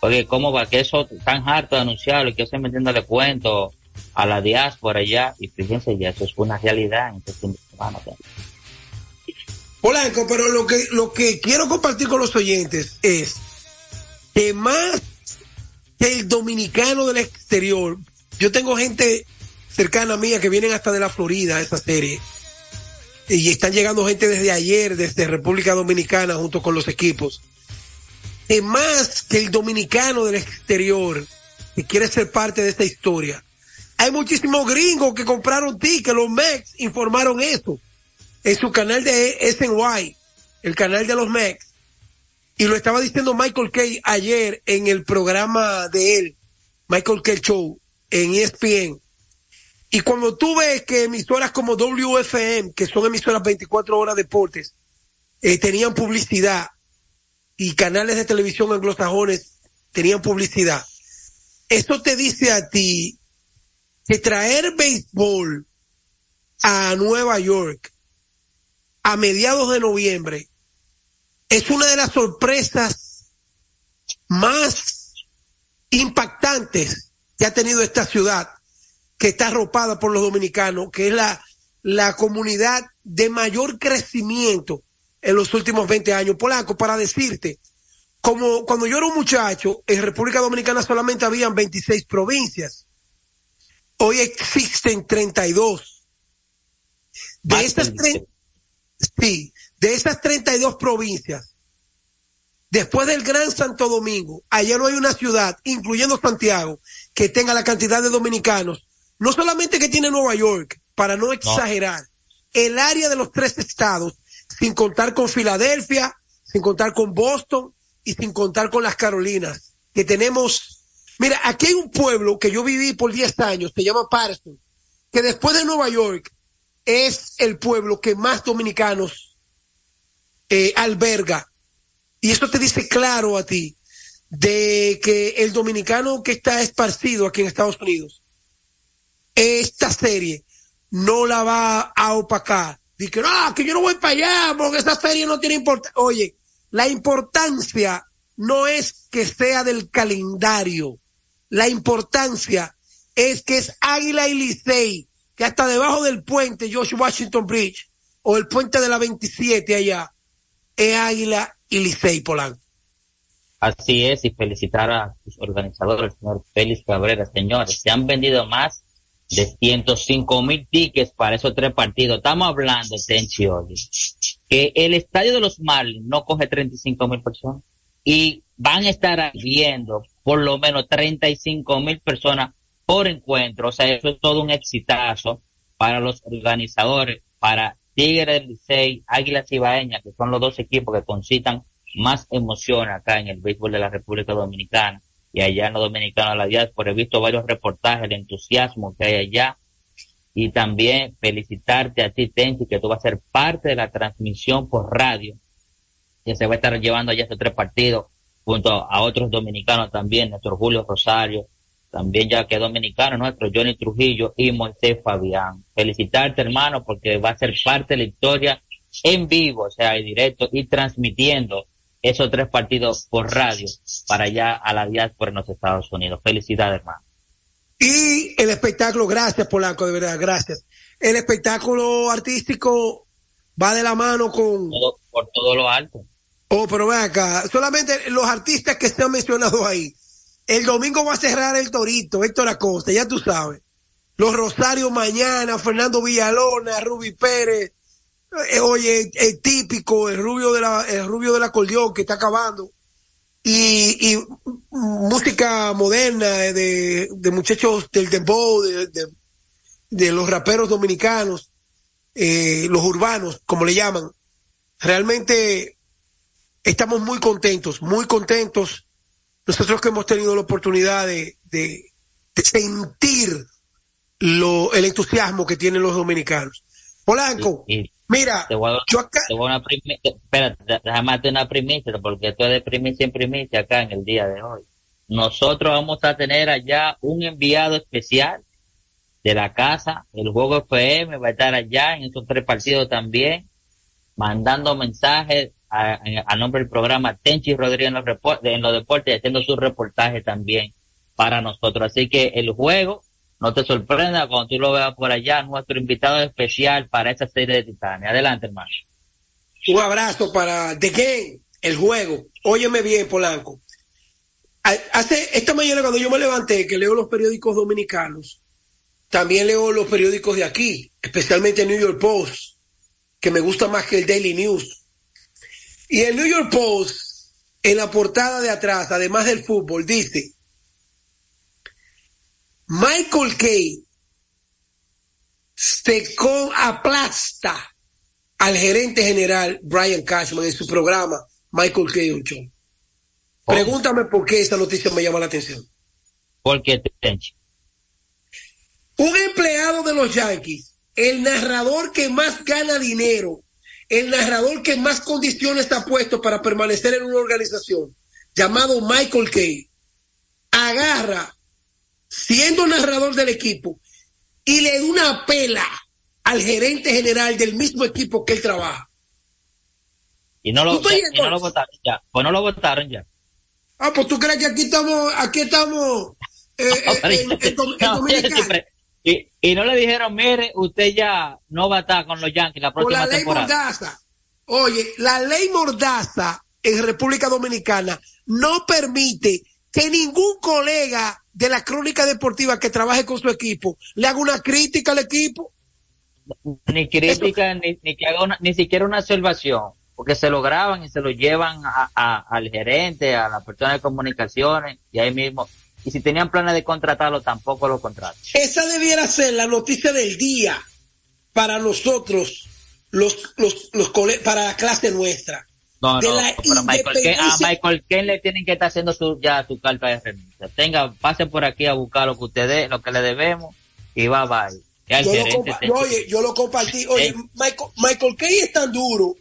Oye, ¿cómo va? Que eso tan harto de anunciarlo y que eso metiéndole cuento a la diáspora ya, y fíjense, ya eso es una realidad en este fin de semana. Polanco, pero lo que, lo que quiero compartir con los oyentes es que más que el dominicano del exterior, yo tengo gente cercana mía que vienen hasta de la Florida a esa serie. Y están llegando gente desde ayer, desde República Dominicana, junto con los equipos. Que más que el dominicano del exterior que quiere ser parte de esta historia. Hay muchísimos gringos que compraron tickets, los Mex informaron esto en su canal de SNY, el canal de los Mex. Y lo estaba diciendo Michael Kay ayer en el programa de él, Michael Kay Show, en ESPN. Y cuando tú ves que emisoras como WFM, que son emisoras 24 horas deportes, eh, tenían publicidad y canales de televisión anglosajones tenían publicidad, esto te dice a ti que traer béisbol a Nueva York a mediados de noviembre es una de las sorpresas más impactantes que ha tenido esta ciudad, que está arropada por los dominicanos, que es la, la comunidad de mayor crecimiento en los últimos 20 años. Polanco, para decirte, como cuando yo era un muchacho, en República Dominicana solamente habían 26 provincias. Hoy existen 32. De estas, sí, de esas 32 provincias, después del Gran Santo Domingo, allá no hay una ciudad, incluyendo Santiago, que tenga la cantidad de dominicanos. No solamente que tiene Nueva York, para no exagerar, el área de los tres estados, sin contar con Filadelfia, sin contar con Boston y sin contar con las Carolinas, que tenemos, mira, aquí hay un pueblo que yo viví por 10 años, se llama Patterson, que después de Nueva York es el pueblo que más dominicanos eh, alberga. Y eso te dice claro a ti de que el dominicano que está esparcido aquí en Estados Unidos, esta serie no la va a opacar. Dice no, que yo no voy para allá porque esa serie no tiene importancia. Oye, la importancia no es que sea del calendario. La importancia es que es Águila y Licey, que hasta debajo del puente George Washington Bridge o el puente de la 27 allá, es Águila y Polanco. Así es, y felicitar a sus organizadores, señor Félix Cabrera. Señores, se han vendido más de 105 mil tickets para esos tres partidos. Estamos hablando, Tenchi, que el estadio de los Marlins no coge 35 mil personas y van a estar viendo por lo menos 35 mil personas por encuentro. O sea, eso es todo un exitazo para los organizadores, para Tigres Licey, Águilas Ibaeñas, que son los dos equipos que concitan más emoción acá en el béisbol de la República Dominicana y allá en los dominicanos de la diáspora. He visto varios reportajes, el entusiasmo que hay allá y también felicitarte a ti, Tenchi, que tú vas a ser parte de la transmisión por radio que se va a estar llevando allá estos tres partidos junto a otros dominicanos también, nuestro Julio Rosario, también ya que dominicano, nuestro Johnny Trujillo y Moisés Fabián. Felicitarte, hermano, porque va a ser parte de la historia en vivo, o sea, en directo y transmitiendo esos tres partidos por radio para allá a la diáspora en los Estados Unidos. Felicidades, hermano. Y el espectáculo, gracias Polanco, de verdad, gracias. El espectáculo artístico va de la mano con... por todo lo alto. Oh, pero ven acá, solamente los artistas que se han mencionado ahí. El domingo va a cerrar el Torito, Héctor Acosta, ya tú sabes. Los Rosarios mañana, Fernando Villalona, Ruby Pérez, eh, oye, el típico, el rubio de la, el rubio del acordeón que está acabando. Y, y música moderna de, de muchachos del dembow, de, de, de, los raperos dominicanos, eh, los urbanos, como le llaman. Realmente estamos muy contentos, muy contentos nosotros que hemos tenido la oportunidad de, de, de sentir lo, el entusiasmo que tienen los dominicanos. Polanco, mira, te voy a dar- yo acá, te voy a una primicia, espérate, déjame una primicia, porque esto es de primicia en primicia acá en el día de hoy. Nosotros vamos a tener allá un enviado especial de la casa, el Juego FM va a estar allá en esos tres partidos también, mandando mensajes a, nombre del programa Tenchi Rodríguez en los, en los deportes haciendo su reportaje también para nosotros. Así que el juego no te sorprenda cuando tú lo veas por allá, nuestro invitado especial para esta serie de Titanes. Adelante, hermano. Un abrazo para The Game, el juego. Óyeme bien, Polanco. Hace esta mañana cuando yo me levanté, que leo los periódicos dominicanos, también leo los periódicos de aquí, especialmente New York Post, que me gusta más que el Daily News. Y el New York Post, en la portada de atrás, además del fútbol, dice, Michael Kay se aplasta al gerente general Brian Cashman en su programa Michael Kay Show. Oh. Pregúntame por qué esta noticia me llama la atención. Porque un empleado de los Yankees, el narrador que más gana dinero, el narrador que más condiciones ha puesto para permanecer en una organización, llamado Michael Kay, agarra, siendo narrador del equipo, y le da una pela al gerente general del mismo equipo que él trabaja. Y no lo, y no lo votaron ya. Pues no lo votaron ya. Ah, pues tú crees que aquí estamos, aquí estamos eh, <laughs> y, y, no le dijeron, mire, usted ya no va a estar con los Yankees la próxima la ley Mordaza. Oye, la ley Mordaza en República Dominicana no permite que ningún colega de la crónica deportiva que trabaje con su equipo le haga una crítica al equipo. Ni crítica, ni, ni, que haga ni siquiera una observación porque se lo graban y se lo llevan a, al gerente, a la persona de comunicaciones y ahí mismo. Y si tenían planes de contratarlo, tampoco lo contratan. Esa debiera ser la noticia del día para nosotros, los, los, los para la clase nuestra. No, no, pero Michael a Michael Ken le tienen que estar haciendo su, ya su carta de renuncia. Tenga, pase por aquí a buscar lo que usted lo que le debemos y va, va. Yo, lo oye, yo lo compartí. Oye, Michael, Michael Kay es tan duro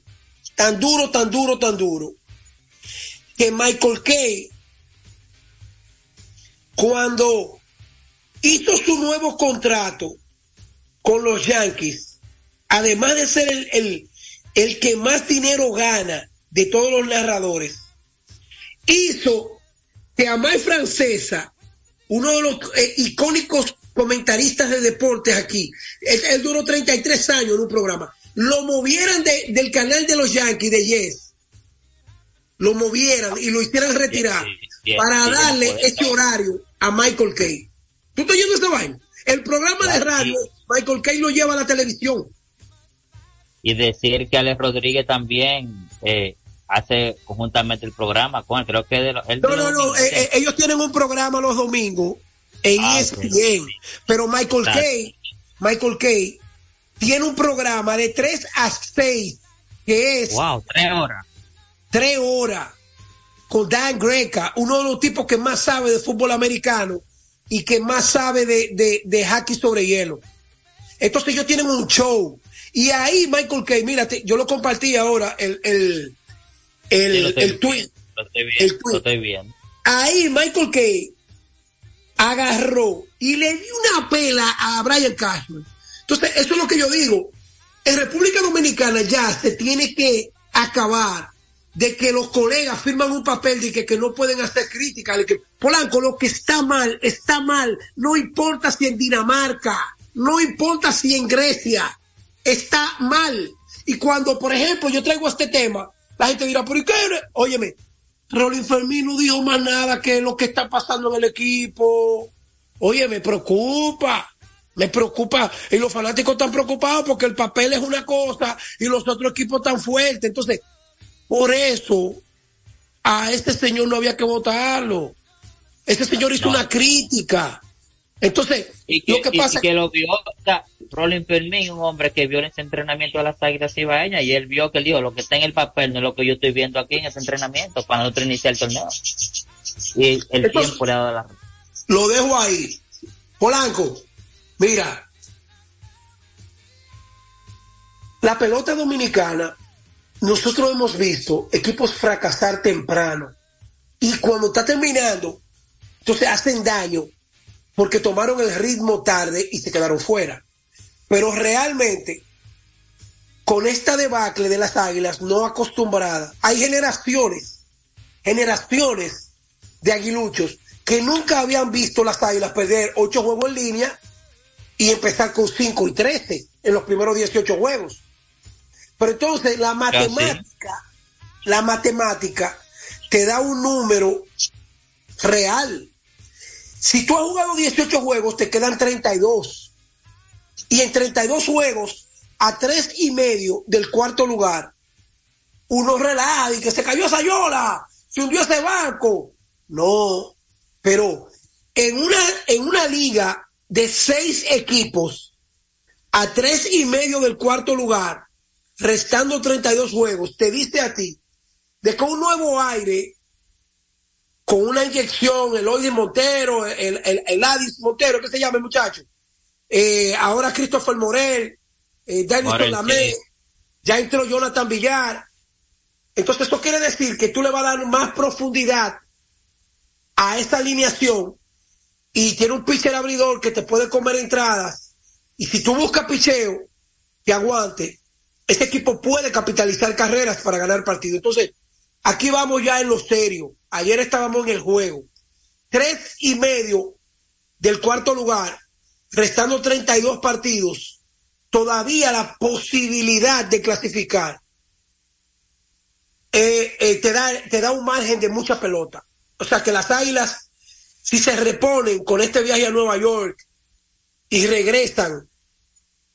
tan duro, tan duro, tan duro, que Michael Kay, cuando hizo su nuevo contrato con los Yankees, además de ser el, el, que más dinero gana de todos los narradores, hizo que a Mike Francesa, uno de los eh, icónicos comentaristas de deportes aquí, él, él, duró 33 años en un programa, lo movieran del canal de los Yankees de Yes, lo movieran y lo hicieran retirar para darle ese horario a Michael Kay. ¿Tú estás oyendo esta vaina? El programa de radio, Michael Kay lo lleva a la televisión. Y decir que Alex Rodríguez también eh, hace conjuntamente el programa con él. Creo que de no, no, no, eh, eh, ellos tienen un programa los domingos en ah, ESPN, pero Michael Kay, Michael Kay tiene un programa de 3 a 6 que es... Wow, 3 horas. 3 horas con Dan Greca, uno de los tipos que más sabe de fútbol americano y que más sabe de, de, de hockey sobre hielo. Entonces ellos tienen un show. Y ahí Michael Kay, mírate, yo lo compartí ahora, el, el, el, el tweet. Lo estoy viendo, Lo estoy viendo. Ahí Michael Kay agarró y le dio una pela a Brian Cashman entonces, eso es lo que yo digo. En República Dominicana ya se tiene que acabar de que los colegas firman un papel de que, no pueden hacer crítica, de que Polanco, lo que está mal, está mal, no importa si en Dinamarca, no importa si en Grecia, está mal. Y cuando, por ejemplo, yo traigo este tema, la gente dirá, ¿por qué? Óyeme, Rolín Fermín no dijo más nada que lo que está pasando en el equipo. Oye, me preocupa. Me preocupa, y los fanáticos están preocupados porque el papel es una cosa y los otros equipos están fuertes. Entonces, por eso a este señor no había que votarlo. Este señor hizo una crítica. Entonces, lo que pasa es que lo vio, Rolling Fermín, un hombre que vio en ese entrenamiento de las águilas ibaeñas y él vio que dijo, lo que está en el papel no es lo que yo estoy viendo aquí en ese entrenamiento para nosotros iniciar el torneo. Y el tiempo le ha dado la Lo dejo ahí. Polanco, Mira, la pelota dominicana, nosotros hemos visto equipos fracasar temprano y cuando está terminando, entonces hacen daño porque tomaron el ritmo tarde y se quedaron fuera. Pero realmente, con esta debacle de las águilas no acostumbrada, hay generaciones, generaciones de aguiluchos que nunca habían visto las Águilas perder ocho juegos en línea y empezar con 5 y 13 en los primeros 18 juegos. Pero entonces la matemática, la matemática te da un número real. Si tú has jugado 18 juegos, te quedan 32. Y en 32 juegos, a tres y medio del cuarto lugar, uno relaja y que se cayó esa yola, se hundió ese barco. No, pero en una, en una liga de seis equipos, a tres y medio del cuarto lugar, restando 32 juegos, te diste a ti de que un nuevo aire, con una inyección, el Oide Montero, el, el, el Adis Montero, ¿qué se llama muchacho? Eh, ahora Christopher Morel, eh, Dennis Lamé, ya entró Jonathan Villar. Entonces esto quiere decir que tú le vas a dar más profundidad a esta alineación y tiene un pitcher abridor que te puede comer entradas. Y si tú buscas picheo que aguante, este equipo puede capitalizar carreras para ganar partido. Entonces, aquí vamos ya en lo serio. Ayer estábamos en el juego. Tres y medio del cuarto lugar, restando 32 partidos, todavía la posibilidad de clasificar eh, eh, te da un margen de mucha pelota. O sea que las águilas si se reponen con este viaje a Nueva York y regresan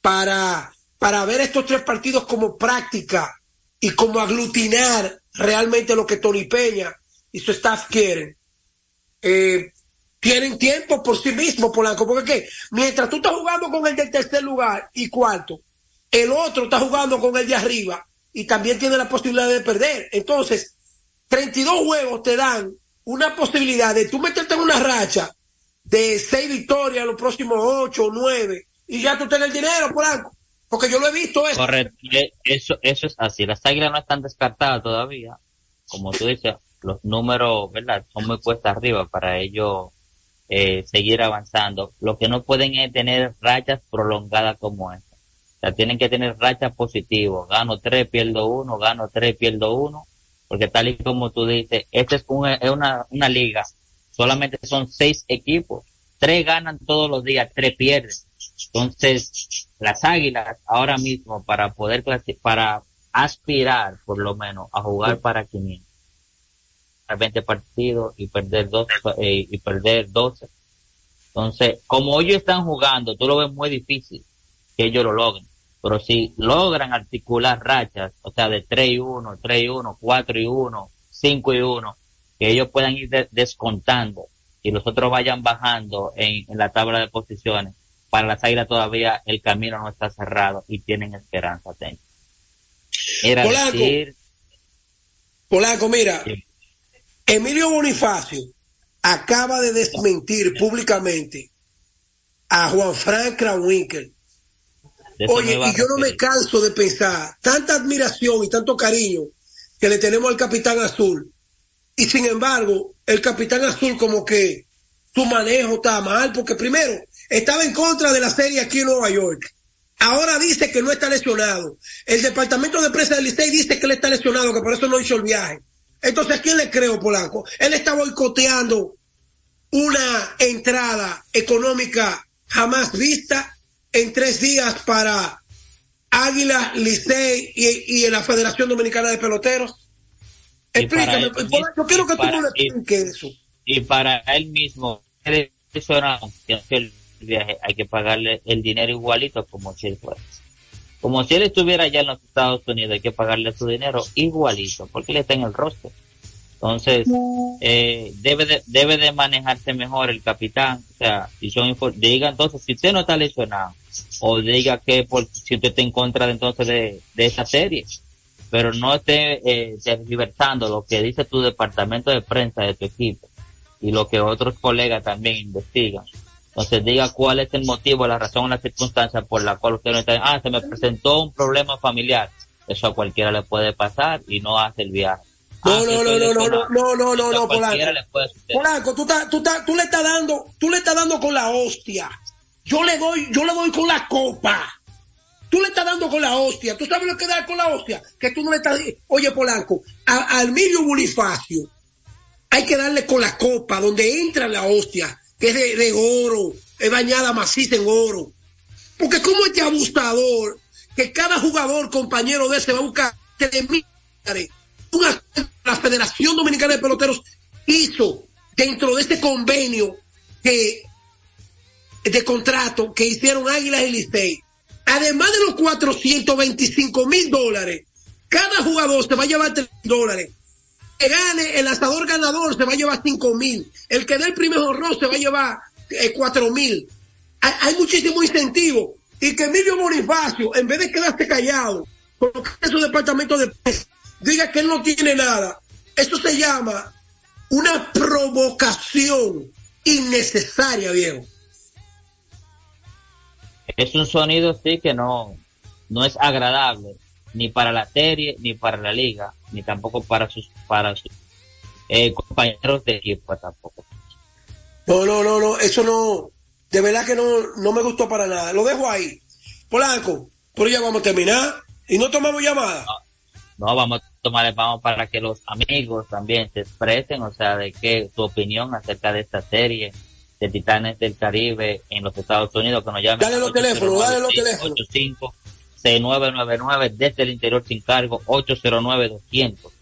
para, para ver estos tres partidos como práctica y como aglutinar realmente lo que Tony Peña y su staff quieren, eh, tienen tiempo por sí mismos, Polanco, porque ¿qué? mientras tú estás jugando con el del tercer lugar y cuarto, el otro está jugando con el de arriba y también tiene la posibilidad de perder. Entonces, 32 juegos te dan una posibilidad de tú meterte en una racha de seis victorias los próximos ocho o nueve y ya tú tienes el dinero, Polanco. Porque yo lo he visto eso. Correcto, eh, eso, eso es así. Las águilas no están descartadas todavía. Como tú dices, los números, ¿verdad? Son muy puestas arriba para ellos eh, seguir avanzando. Lo que no pueden es tener rachas prolongadas como esta. O sea, tienen que tener rachas positivas. Gano tres, pierdo uno, gano tres, pierdo uno porque tal y como tú dices, esta es una, una, una liga, solamente son seis equipos, tres ganan todos los días, tres pierden. Entonces, las águilas ahora mismo para poder para aspirar por lo menos a jugar para 500, a 20 partidos y perder dos eh, y perder 12. Entonces, como ellos están jugando, tú lo ves muy difícil que ellos lo logren. Pero si logran articular rachas, o sea, de 3 y 1, 3 y 1, 4 y 1, 5 y 1, que ellos puedan ir descontando y los otros vayan bajando en, la tabla de posiciones, para las águilas todavía el camino no está cerrado y tienen esperanza. Era Polaco, decir, Polaco, mira, Emilio Bonifacio acaba de desmentir públicamente a Juan Frank Krawinkel Oye, y yo no me canso de pensar tanta admiración y tanto cariño que le tenemos al Capitán Azul. Y sin embargo, el Capitán Azul como que su manejo está mal, porque primero estaba en contra de la serie aquí en Nueva York. Ahora dice que no está lesionado. El departamento de prensa del Licey dice que él está lesionado, que por eso no hizo el viaje. Entonces, ¿a quién le creo, Polanco? Él está boicoteando una entrada económica jamás vista en tres días para Águila, Licey y, y la Federación Dominicana de Peloteros? Explícame, yo quiero que tú me expliques eso. Y para él mismo, el viaje, hay que pagarle el dinero igualito como si él fuera. Como si él estuviera allá en los Estados Unidos, hay que pagarle su dinero igualito, porque él está en el rostro. Entonces, eh, debe, de, debe de manejarse mejor el capitán. O sea, si son diga entonces, si usted no está lesionado, o diga que por, si usted está en contra de, entonces de, de esa serie, pero no esté eh, libertando lo que dice tu departamento de prensa de tu equipo y lo que otros colegas también investigan. Entonces diga cuál es el motivo, la razón, la circunstancia por la cual usted no está, ah, se me presentó un problema familiar. Eso a cualquiera le puede pasar y no hace el viaje no, no, no, no, no, no, no, no, no, no, Polanco. Polanco, tú, tú, tú le estás dando, tú le estás dando con la hostia. Yo le doy, yo le doy con la copa. Tú le estás dando con la hostia. ¿Tú sabes lo que da con la hostia? Que tú no le estás... Oye, Polanco, a, a Emilio Bonifacio hay que darle con la copa, donde entra la hostia, que es de, oro, es bañada maciza en oro. Porque como este abusador, que cada jugador compañero de ese va a buscar 3 mil dólares, una, la Federación Dominicana de Peloteros hizo dentro de este convenio que de contrato que hicieron Águilas y Licey, además de los 425 mil dólares, cada jugador se va a llevar 3 dólares. Que gane, el lanzador ganador se va a llevar 5 mil. El que dé el primer horror se va a llevar eh, 4 mil. Hay, hay muchísimo incentivo. Y que Emilio Bonifacio, en vez de quedarse callado, con lo que es su departamento de diga que él no tiene nada. Eso se llama una provocación innecesaria, viejo. Es un sonido sí que no, no es agradable ni para la serie, ni para la liga, ni tampoco para sus, para sus eh, compañeros de equipo tampoco. No, no, no, no, eso no, de verdad que no, no me gustó para nada. Lo dejo ahí. Polanco, por ya vamos a terminar y no tomamos llamada. No, vamos a tomar, vamos para que los amigos también se expresen, o sea, de qué tu opinión acerca de esta serie de Titanes del Caribe en los Estados Unidos, que nos llamen. Dale los teléfonos, dale los teléfonos. 85 6999 desde el interior sin cargo 809 200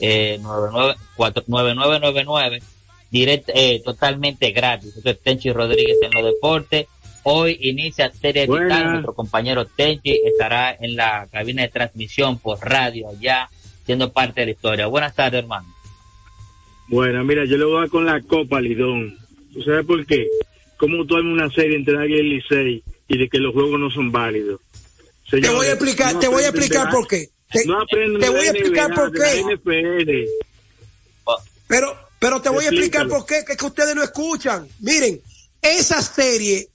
eh, 99 4 9999 direct, eh, totalmente gratis. Esto es Tenchi Rodríguez en los deportes. Hoy inicia Serie Buenas. Vital. Nuestro compañero Tenchi estará en la cabina de transmisión por radio allá, siendo parte de la historia. Buenas tardes, hermano. Bueno, mira, yo le voy a dar con la Copa Lidón. ¿Tú sabes por qué? Como tú armas una serie entre Águila y Licey y de que los juegos no son válidos. Te voy a explicar, no te voy a explicar de por qué. Te, no aprenden te de voy a explicar NBA, por de qué. Pero, pero te voy a explicar por qué, que es que ustedes no escuchan. Miren, esa serie,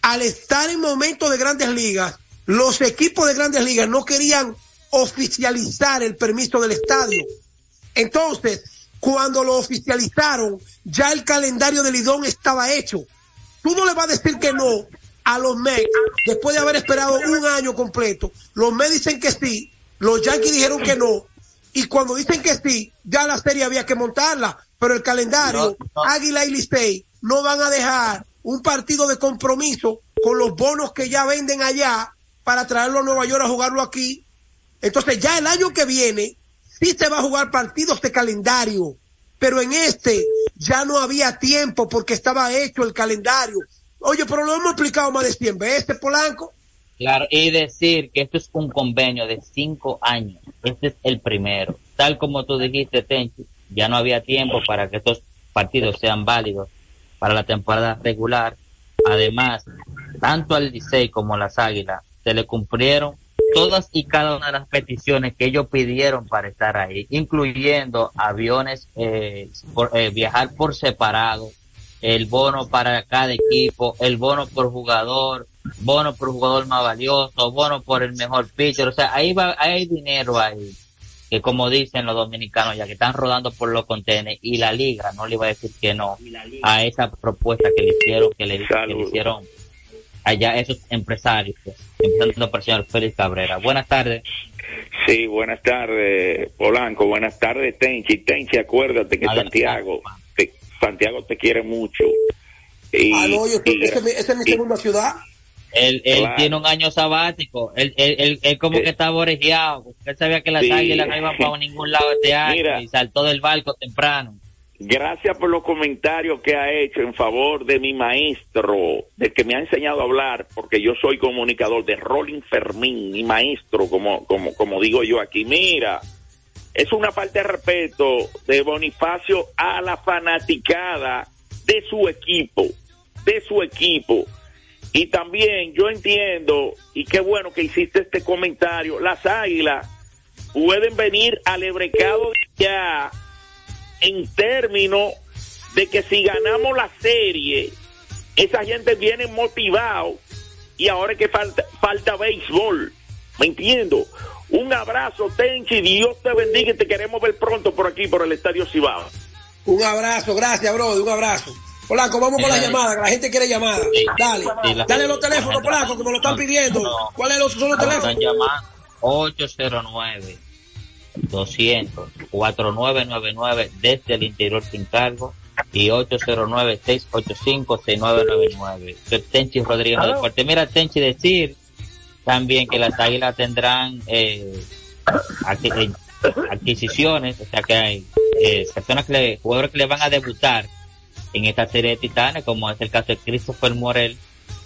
al estar en momentos de grandes ligas, los equipos de grandes ligas no querían oficializar el permiso del estadio. Entonces, cuando lo oficializaron, ya el calendario del Lidón estaba hecho. Tú no le vas a decir que no a los Mets después de haber esperado un año completo. Los Mets dicen que sí, los Yankees dijeron que no. Y cuando dicen que sí, ya la serie había que montarla. Pero el calendario, Águila y Licey no van a dejar un partido de compromiso con los bonos que ya venden allá para traerlo a Nueva York a jugarlo aquí. Entonces ya el año que viene sí se va a jugar partidos de calendario, pero en este ya no había tiempo porque estaba hecho el calendario. Oye, pero lo hemos explicado más de 100 veces, Polanco. Claro, y decir que esto es un convenio de cinco años. Este es el primero. Tal como tú dijiste, Tenchi, ya no había tiempo para que estos partidos sean válidos para la temporada regular. Además, tanto al Licey como a las Águilas se le cumplieron todas y cada una de las peticiones que ellos pidieron para estar ahí, incluyendo aviones, eh, por- eh, viajar por separado, el bono para cada equipo, el bono por jugador, bono por jugador más valioso, bono por el mejor pitcher, o sea, ahí va, hay dinero ahí, que como dicen los dominicanos, ya que están rodando por los contenedores, y la liga no le iba a decir que no a esa propuesta que le hicieron, que le, que le hicieron allá esos empresarios, pues, empezando por el señor Félix Cabrera. Buenas tardes. Sí, buenas tardes, Polanco. Buenas tardes, Tenchi. Tenchi, acuérdate que Adelante. Santiago, Santiago te quiere mucho. Y, ah, no, yo, y- esa es mi- esa es mi segunda ciudad. Él, él Claro. tiene un año sabático, él, él, él, él como que estaba orejeado, él sabía que las Sí. águilas no iban para ningún lado este año Mira. y saltó del barco temprano. Gracias por los comentarios que ha hecho en favor de mi maestro, del que me ha enseñado a hablar, porque yo soy comunicador de Rolling Fermín, mi maestro, como, como, como digo yo aquí. Mira, es una falta de respeto de Bonifacio a la fanaticada de su equipo, de su equipo. Y también yo entiendo, y qué bueno que hiciste este comentario, las águilas pueden venir al ebrecado ya en términos de que si ganamos la serie, esa gente viene motivado y ahora es que falta, falta béisbol. ¿Me entiendo? Un abrazo, Tenchi, Dios te bendiga y te queremos ver pronto por aquí, por el Estadio Cibao. Un abrazo, gracias, brother, un abrazo. Polanco, vamos con la llamada, que la gente quiere llamada. Dale, dale los teléfonos, Polanco, que me lo están pidiendo. ¿Cuáles los- son los Nos están teléfonos? llamando 809 200 4999 desde el interior sin cargo y 809-685-6999. Soy Tenchi Rodríguez Fuerte. Mira, Tenchi, decir también que las águilas tendrán eh, eh, adquisiciones, o sea que hay eh, personas que le, jugadores que le van a debutar en esta serie de titanes, como es el caso de Christopher Morel,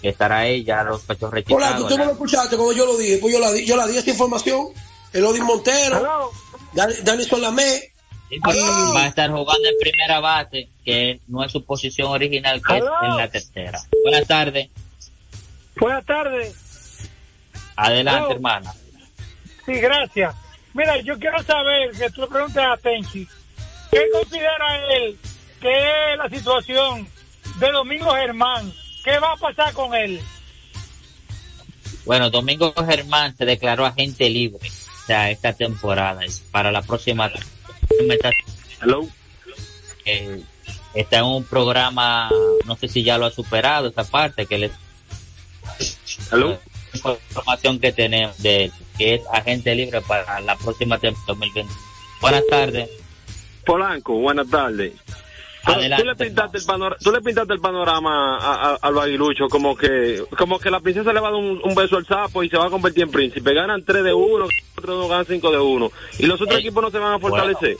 que estará ahí ya los pechos Hola, rechizados. tú no lo escuchaste como yo lo dije, pues yo la di, yo la di esa información. Elodin Montero, Dan- Danison Lamé. Va a estar jugando en primera base, que no es su posición original, que es en la tercera. Buenas tardes. Buenas tardes. Adelante, Hello. hermano. Sí, gracias. Mira, yo quiero saber, que tú le preguntes a Tenchi, ¿qué considera él que es la situación de Domingo Germán? ¿Qué va a pasar con él? Bueno, Domingo Germán se declaró agente libre, o sea, esta temporada, es para la próxima. Hello. Eh, está en un programa, no sé si ya lo ha superado esa parte, que le Hello. Información que tenemos de él, que es agente libre para la próxima temporada 2020. Buenas tardes. Polanco, buenas tardes. Adelante, tú le pintaste el panorama, tú le pintaste el panorama a, a, a los aguiluchos como que como que la princesa le va a dar un, un beso al sapo y se va a convertir en príncipe. Ganan 3 de 1, otros no ganan 5 de 1 y los otros Eh, equipos no se van a fortalecer.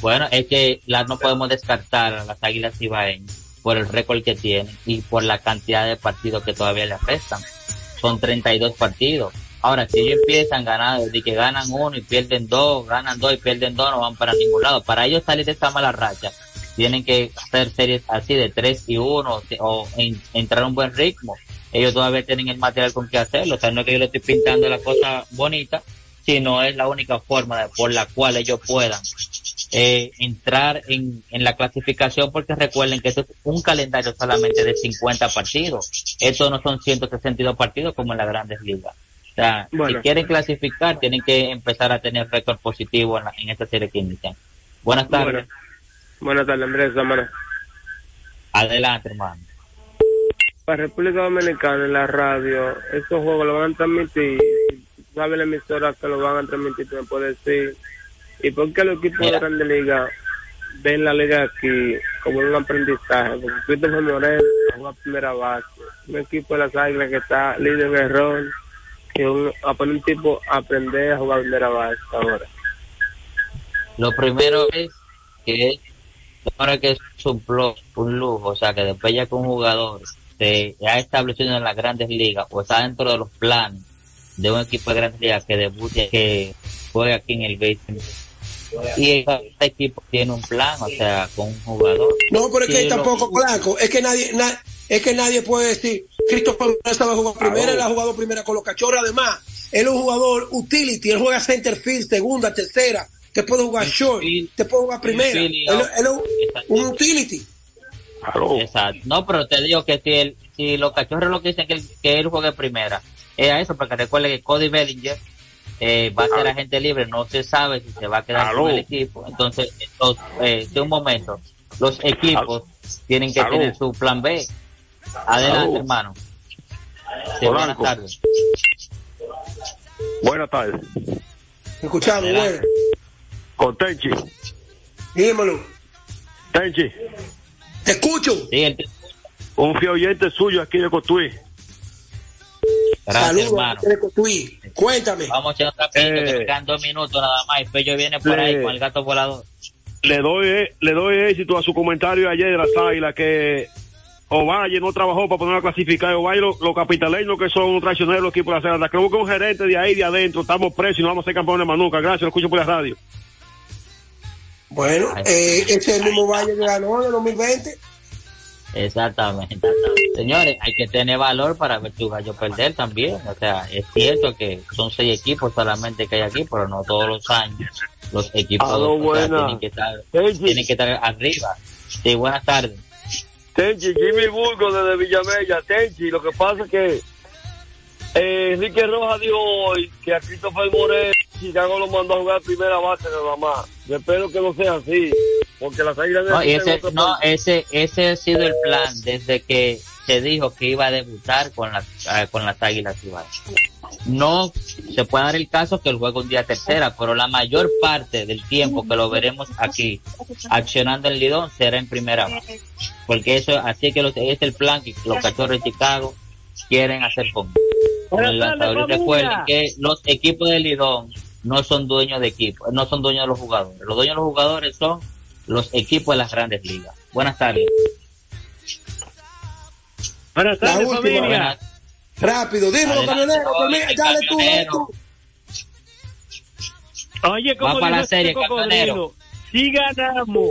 Bueno, es que las no podemos descartar a las Águilas Ibaeñas por el récord que tienen y por la cantidad de partidos que todavía le restan. Son 32 partidos. Ahora, si ellos empiezan ganando, de que ganan uno y pierden dos, ganan dos y pierden dos, no van para ningún lado. Para ellos salir de esta mala racha, tienen que hacer series así de 3 y 1 o en- entrar a un buen ritmo. Ellos todavía tienen el material con que hacerlo. O sea, no es que yo le estoy pintando la cosa bonita, sino es la única forma de- por la cual ellos puedan eh, entrar en, en la clasificación porque recuerden que esto es un calendario solamente de 50 partidos. Estos no son 162 partidos como en las grandes ligas. O sea, Bueno. si quieren clasificar, tienen que empezar a tener récord positivo en, la- en esta serie que inician. Buenas tardes. Bueno. Buenas tardes, Andrés Samana. Adelante, hermano. Para República Dominicana en la radio, esos juegos lo van a transmitir. ¿Sabe la emisora que lo van a transmitir? ¿Tú me puedes decir? ¿Y por qué los equipos de. Grande Liga ven la liga aquí como un aprendizaje? Porque Christopher Morel juega primera base. Un equipo de las Águilas que está líder en error. Que un, a poner un tipo a aprender a jugar primera base ahora. Lo primero es que ahora que es un plus, un lujo, o sea, que después ya que un jugador se ha establecido en las grandes ligas o está dentro de los planes de un equipo de grandes ligas que debute, que juegue aquí en el béisbol. Y este equipo tiene un plan, o sea, con un jugador. No, pero es que tampoco, Blanco, es que nadie, na- es que nadie puede decir, Christopher Morel sabe jugar primera, él ha jugado primera con los cachorros, además, él es un jugador utility, él juega center field, segunda, tercera, te puede jugar short, te puede jugar primera, él, es un, un utility. Exacto. No, pero te digo que si, el, si los cachorros lo que dicen que él, que él juegue primera, es a eso, porque recuerde que Cody Bellinger eh, va a ser agente libre, no se sabe si se va a quedar Aló. con el equipo. Entonces, los, eh, de un momento, los equipos tienen que Aló. tener su plan B. Adelante, Aló. hermano. Sí, buenas tardes. Buenas tardes. Escuchamos, bueno, Con Tenchi. dímelo, Tenchi, te escucho, Sí, el- un fiel oyente suyo aquí de Cotuí. Gracias, saludos, hermano. de cuéntame, Vamos a echar un rapidito, que Eh. me quedan dos minutos nada más. Y Pello viene por ahí Le- con el gato volador. Le doy, eh, le doy éxito a su comentario ayer de las águilas que Ovalle no trabajó para poner a clasificar. Ovalle, los, los capitaleños que son traicioneros los equipos de la Celta. Creo que un gerente de ahí de adentro, estamos presos y no vamos a ser campeones más nunca. Gracias, lo escucho por la radio. bueno, eh, ese es el mismo Valle que ganó en el 2020, Exactamente. Señores, hay que tener valor para ver tu gallo perder también. O sea, es cierto que son seis equipos solamente que hay aquí, pero no todos los años. Los equipos Aló, o sea, buena. tienen, que estar, tienen que estar arriba. Sí, buenas tardes. Tenchi, Jimmy Burgo desde Villamella. Tenchi, lo que pasa es que eh, Enrique Rojas dijo hoy que a Christopher Morel Chicago lo mandó a jugar primera base nada más. Yo espero que no sea así, porque las águilas No, y necesitan ese, no, ese, ese ha sido el plan desde que se dijo que iba a debutar con las, eh, con las Águilas Ibaeñas. No se puede dar el caso que el juego un día tercera, pero la mayor parte del tiempo que lo veremos aquí accionando el Lidón será en primera base. Porque eso, así que lo, es el plan que los cachorros de Chicago quieren hacer con con el lanzador. Y recuerden que los equipos de Lidón no son dueños de equipo, no son dueños de los jugadores. Los dueños de los jugadores son los equipos de las grandes ligas. Buenas tardes. Buenas tardes, familia. Rápido, dímelo, camionero. Dale tú, dale tú. Oye, como Va para la serie, cocodrilo, si ganamos,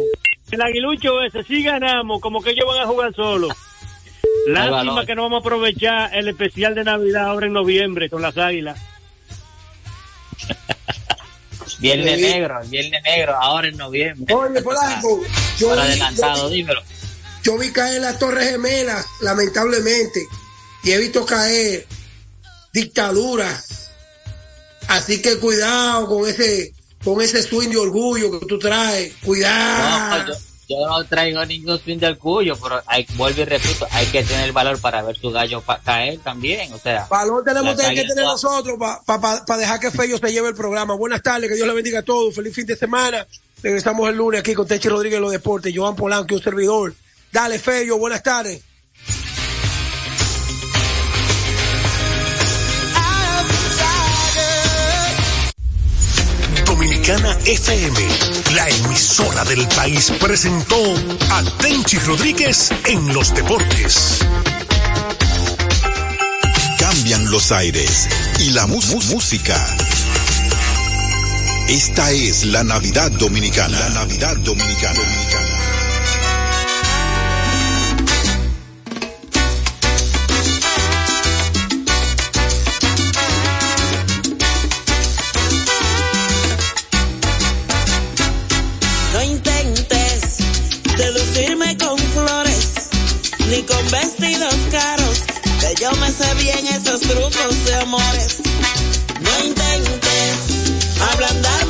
el aguilucho ese, si ganamos, como que ellos van a jugar solos. Lástima que no vamos a aprovechar el especial de Navidad ahora en noviembre con las águilas. Viernes Sí. negro, viernes negro, ahora en noviembre. Oye, Polanco, yo Por vi, adelantado, yo, dímelo. yo vi caer las Torres Gemelas, lamentablemente, y he visto caer dictadura. Así que cuidado con ese, con ese swing de orgullo que tú traes. Cuidado. No, yo, yo no traigo ningún fin del cuyo, pero hay, vuelvo y repito, hay que tener el valor para ver su gallo pa- caer también, o sea. Valor tenemos que tener nosotros para dejar que Fello se lleve el programa. Buenas tardes, que Dios le bendiga a todos. Feliz fin de semana. Regresamos el lunes aquí con Techi Rodríguez los deportes. Joan Polanco un servidor. Dale, Fello, buenas tardes. Dominicana FM, la emisora del país, presentó a Tenchi Rodríguez en los deportes. Cambian los aires y la música. Esta es la Navidad Dominicana. La Navidad Dominicana. No con vestidos caros, que yo me sé bien esos trucos de amores. No intentes ablandarme,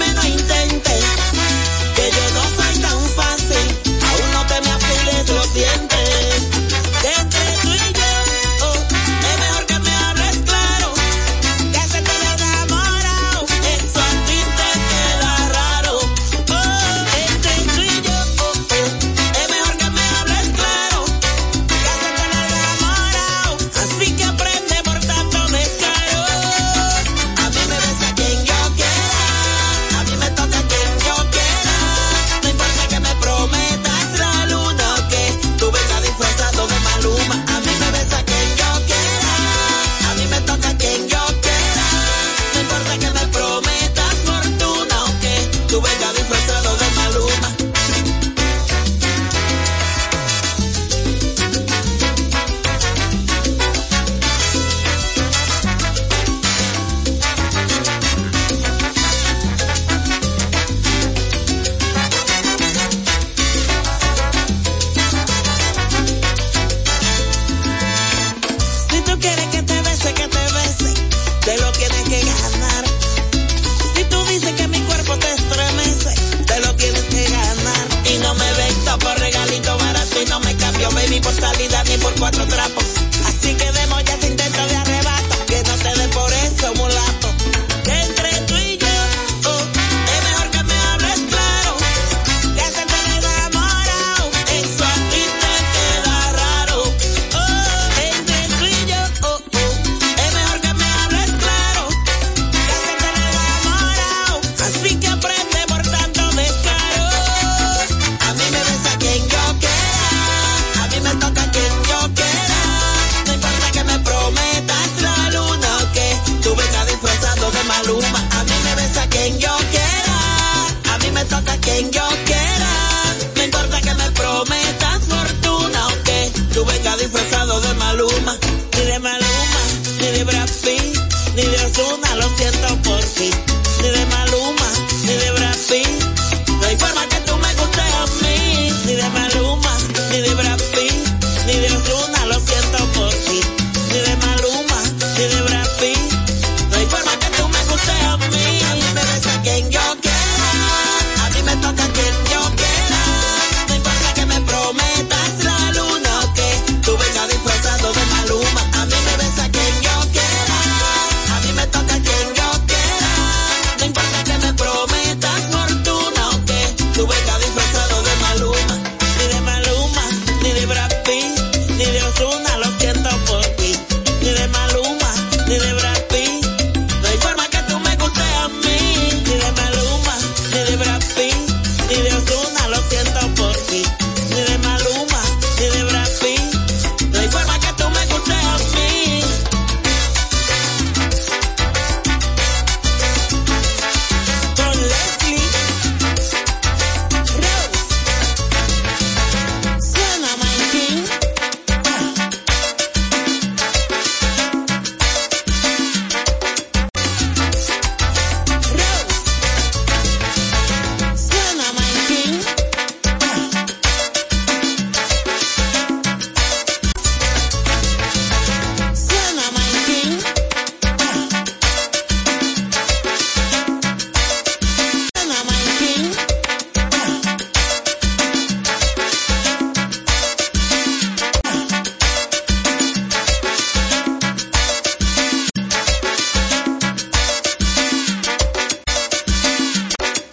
maluma.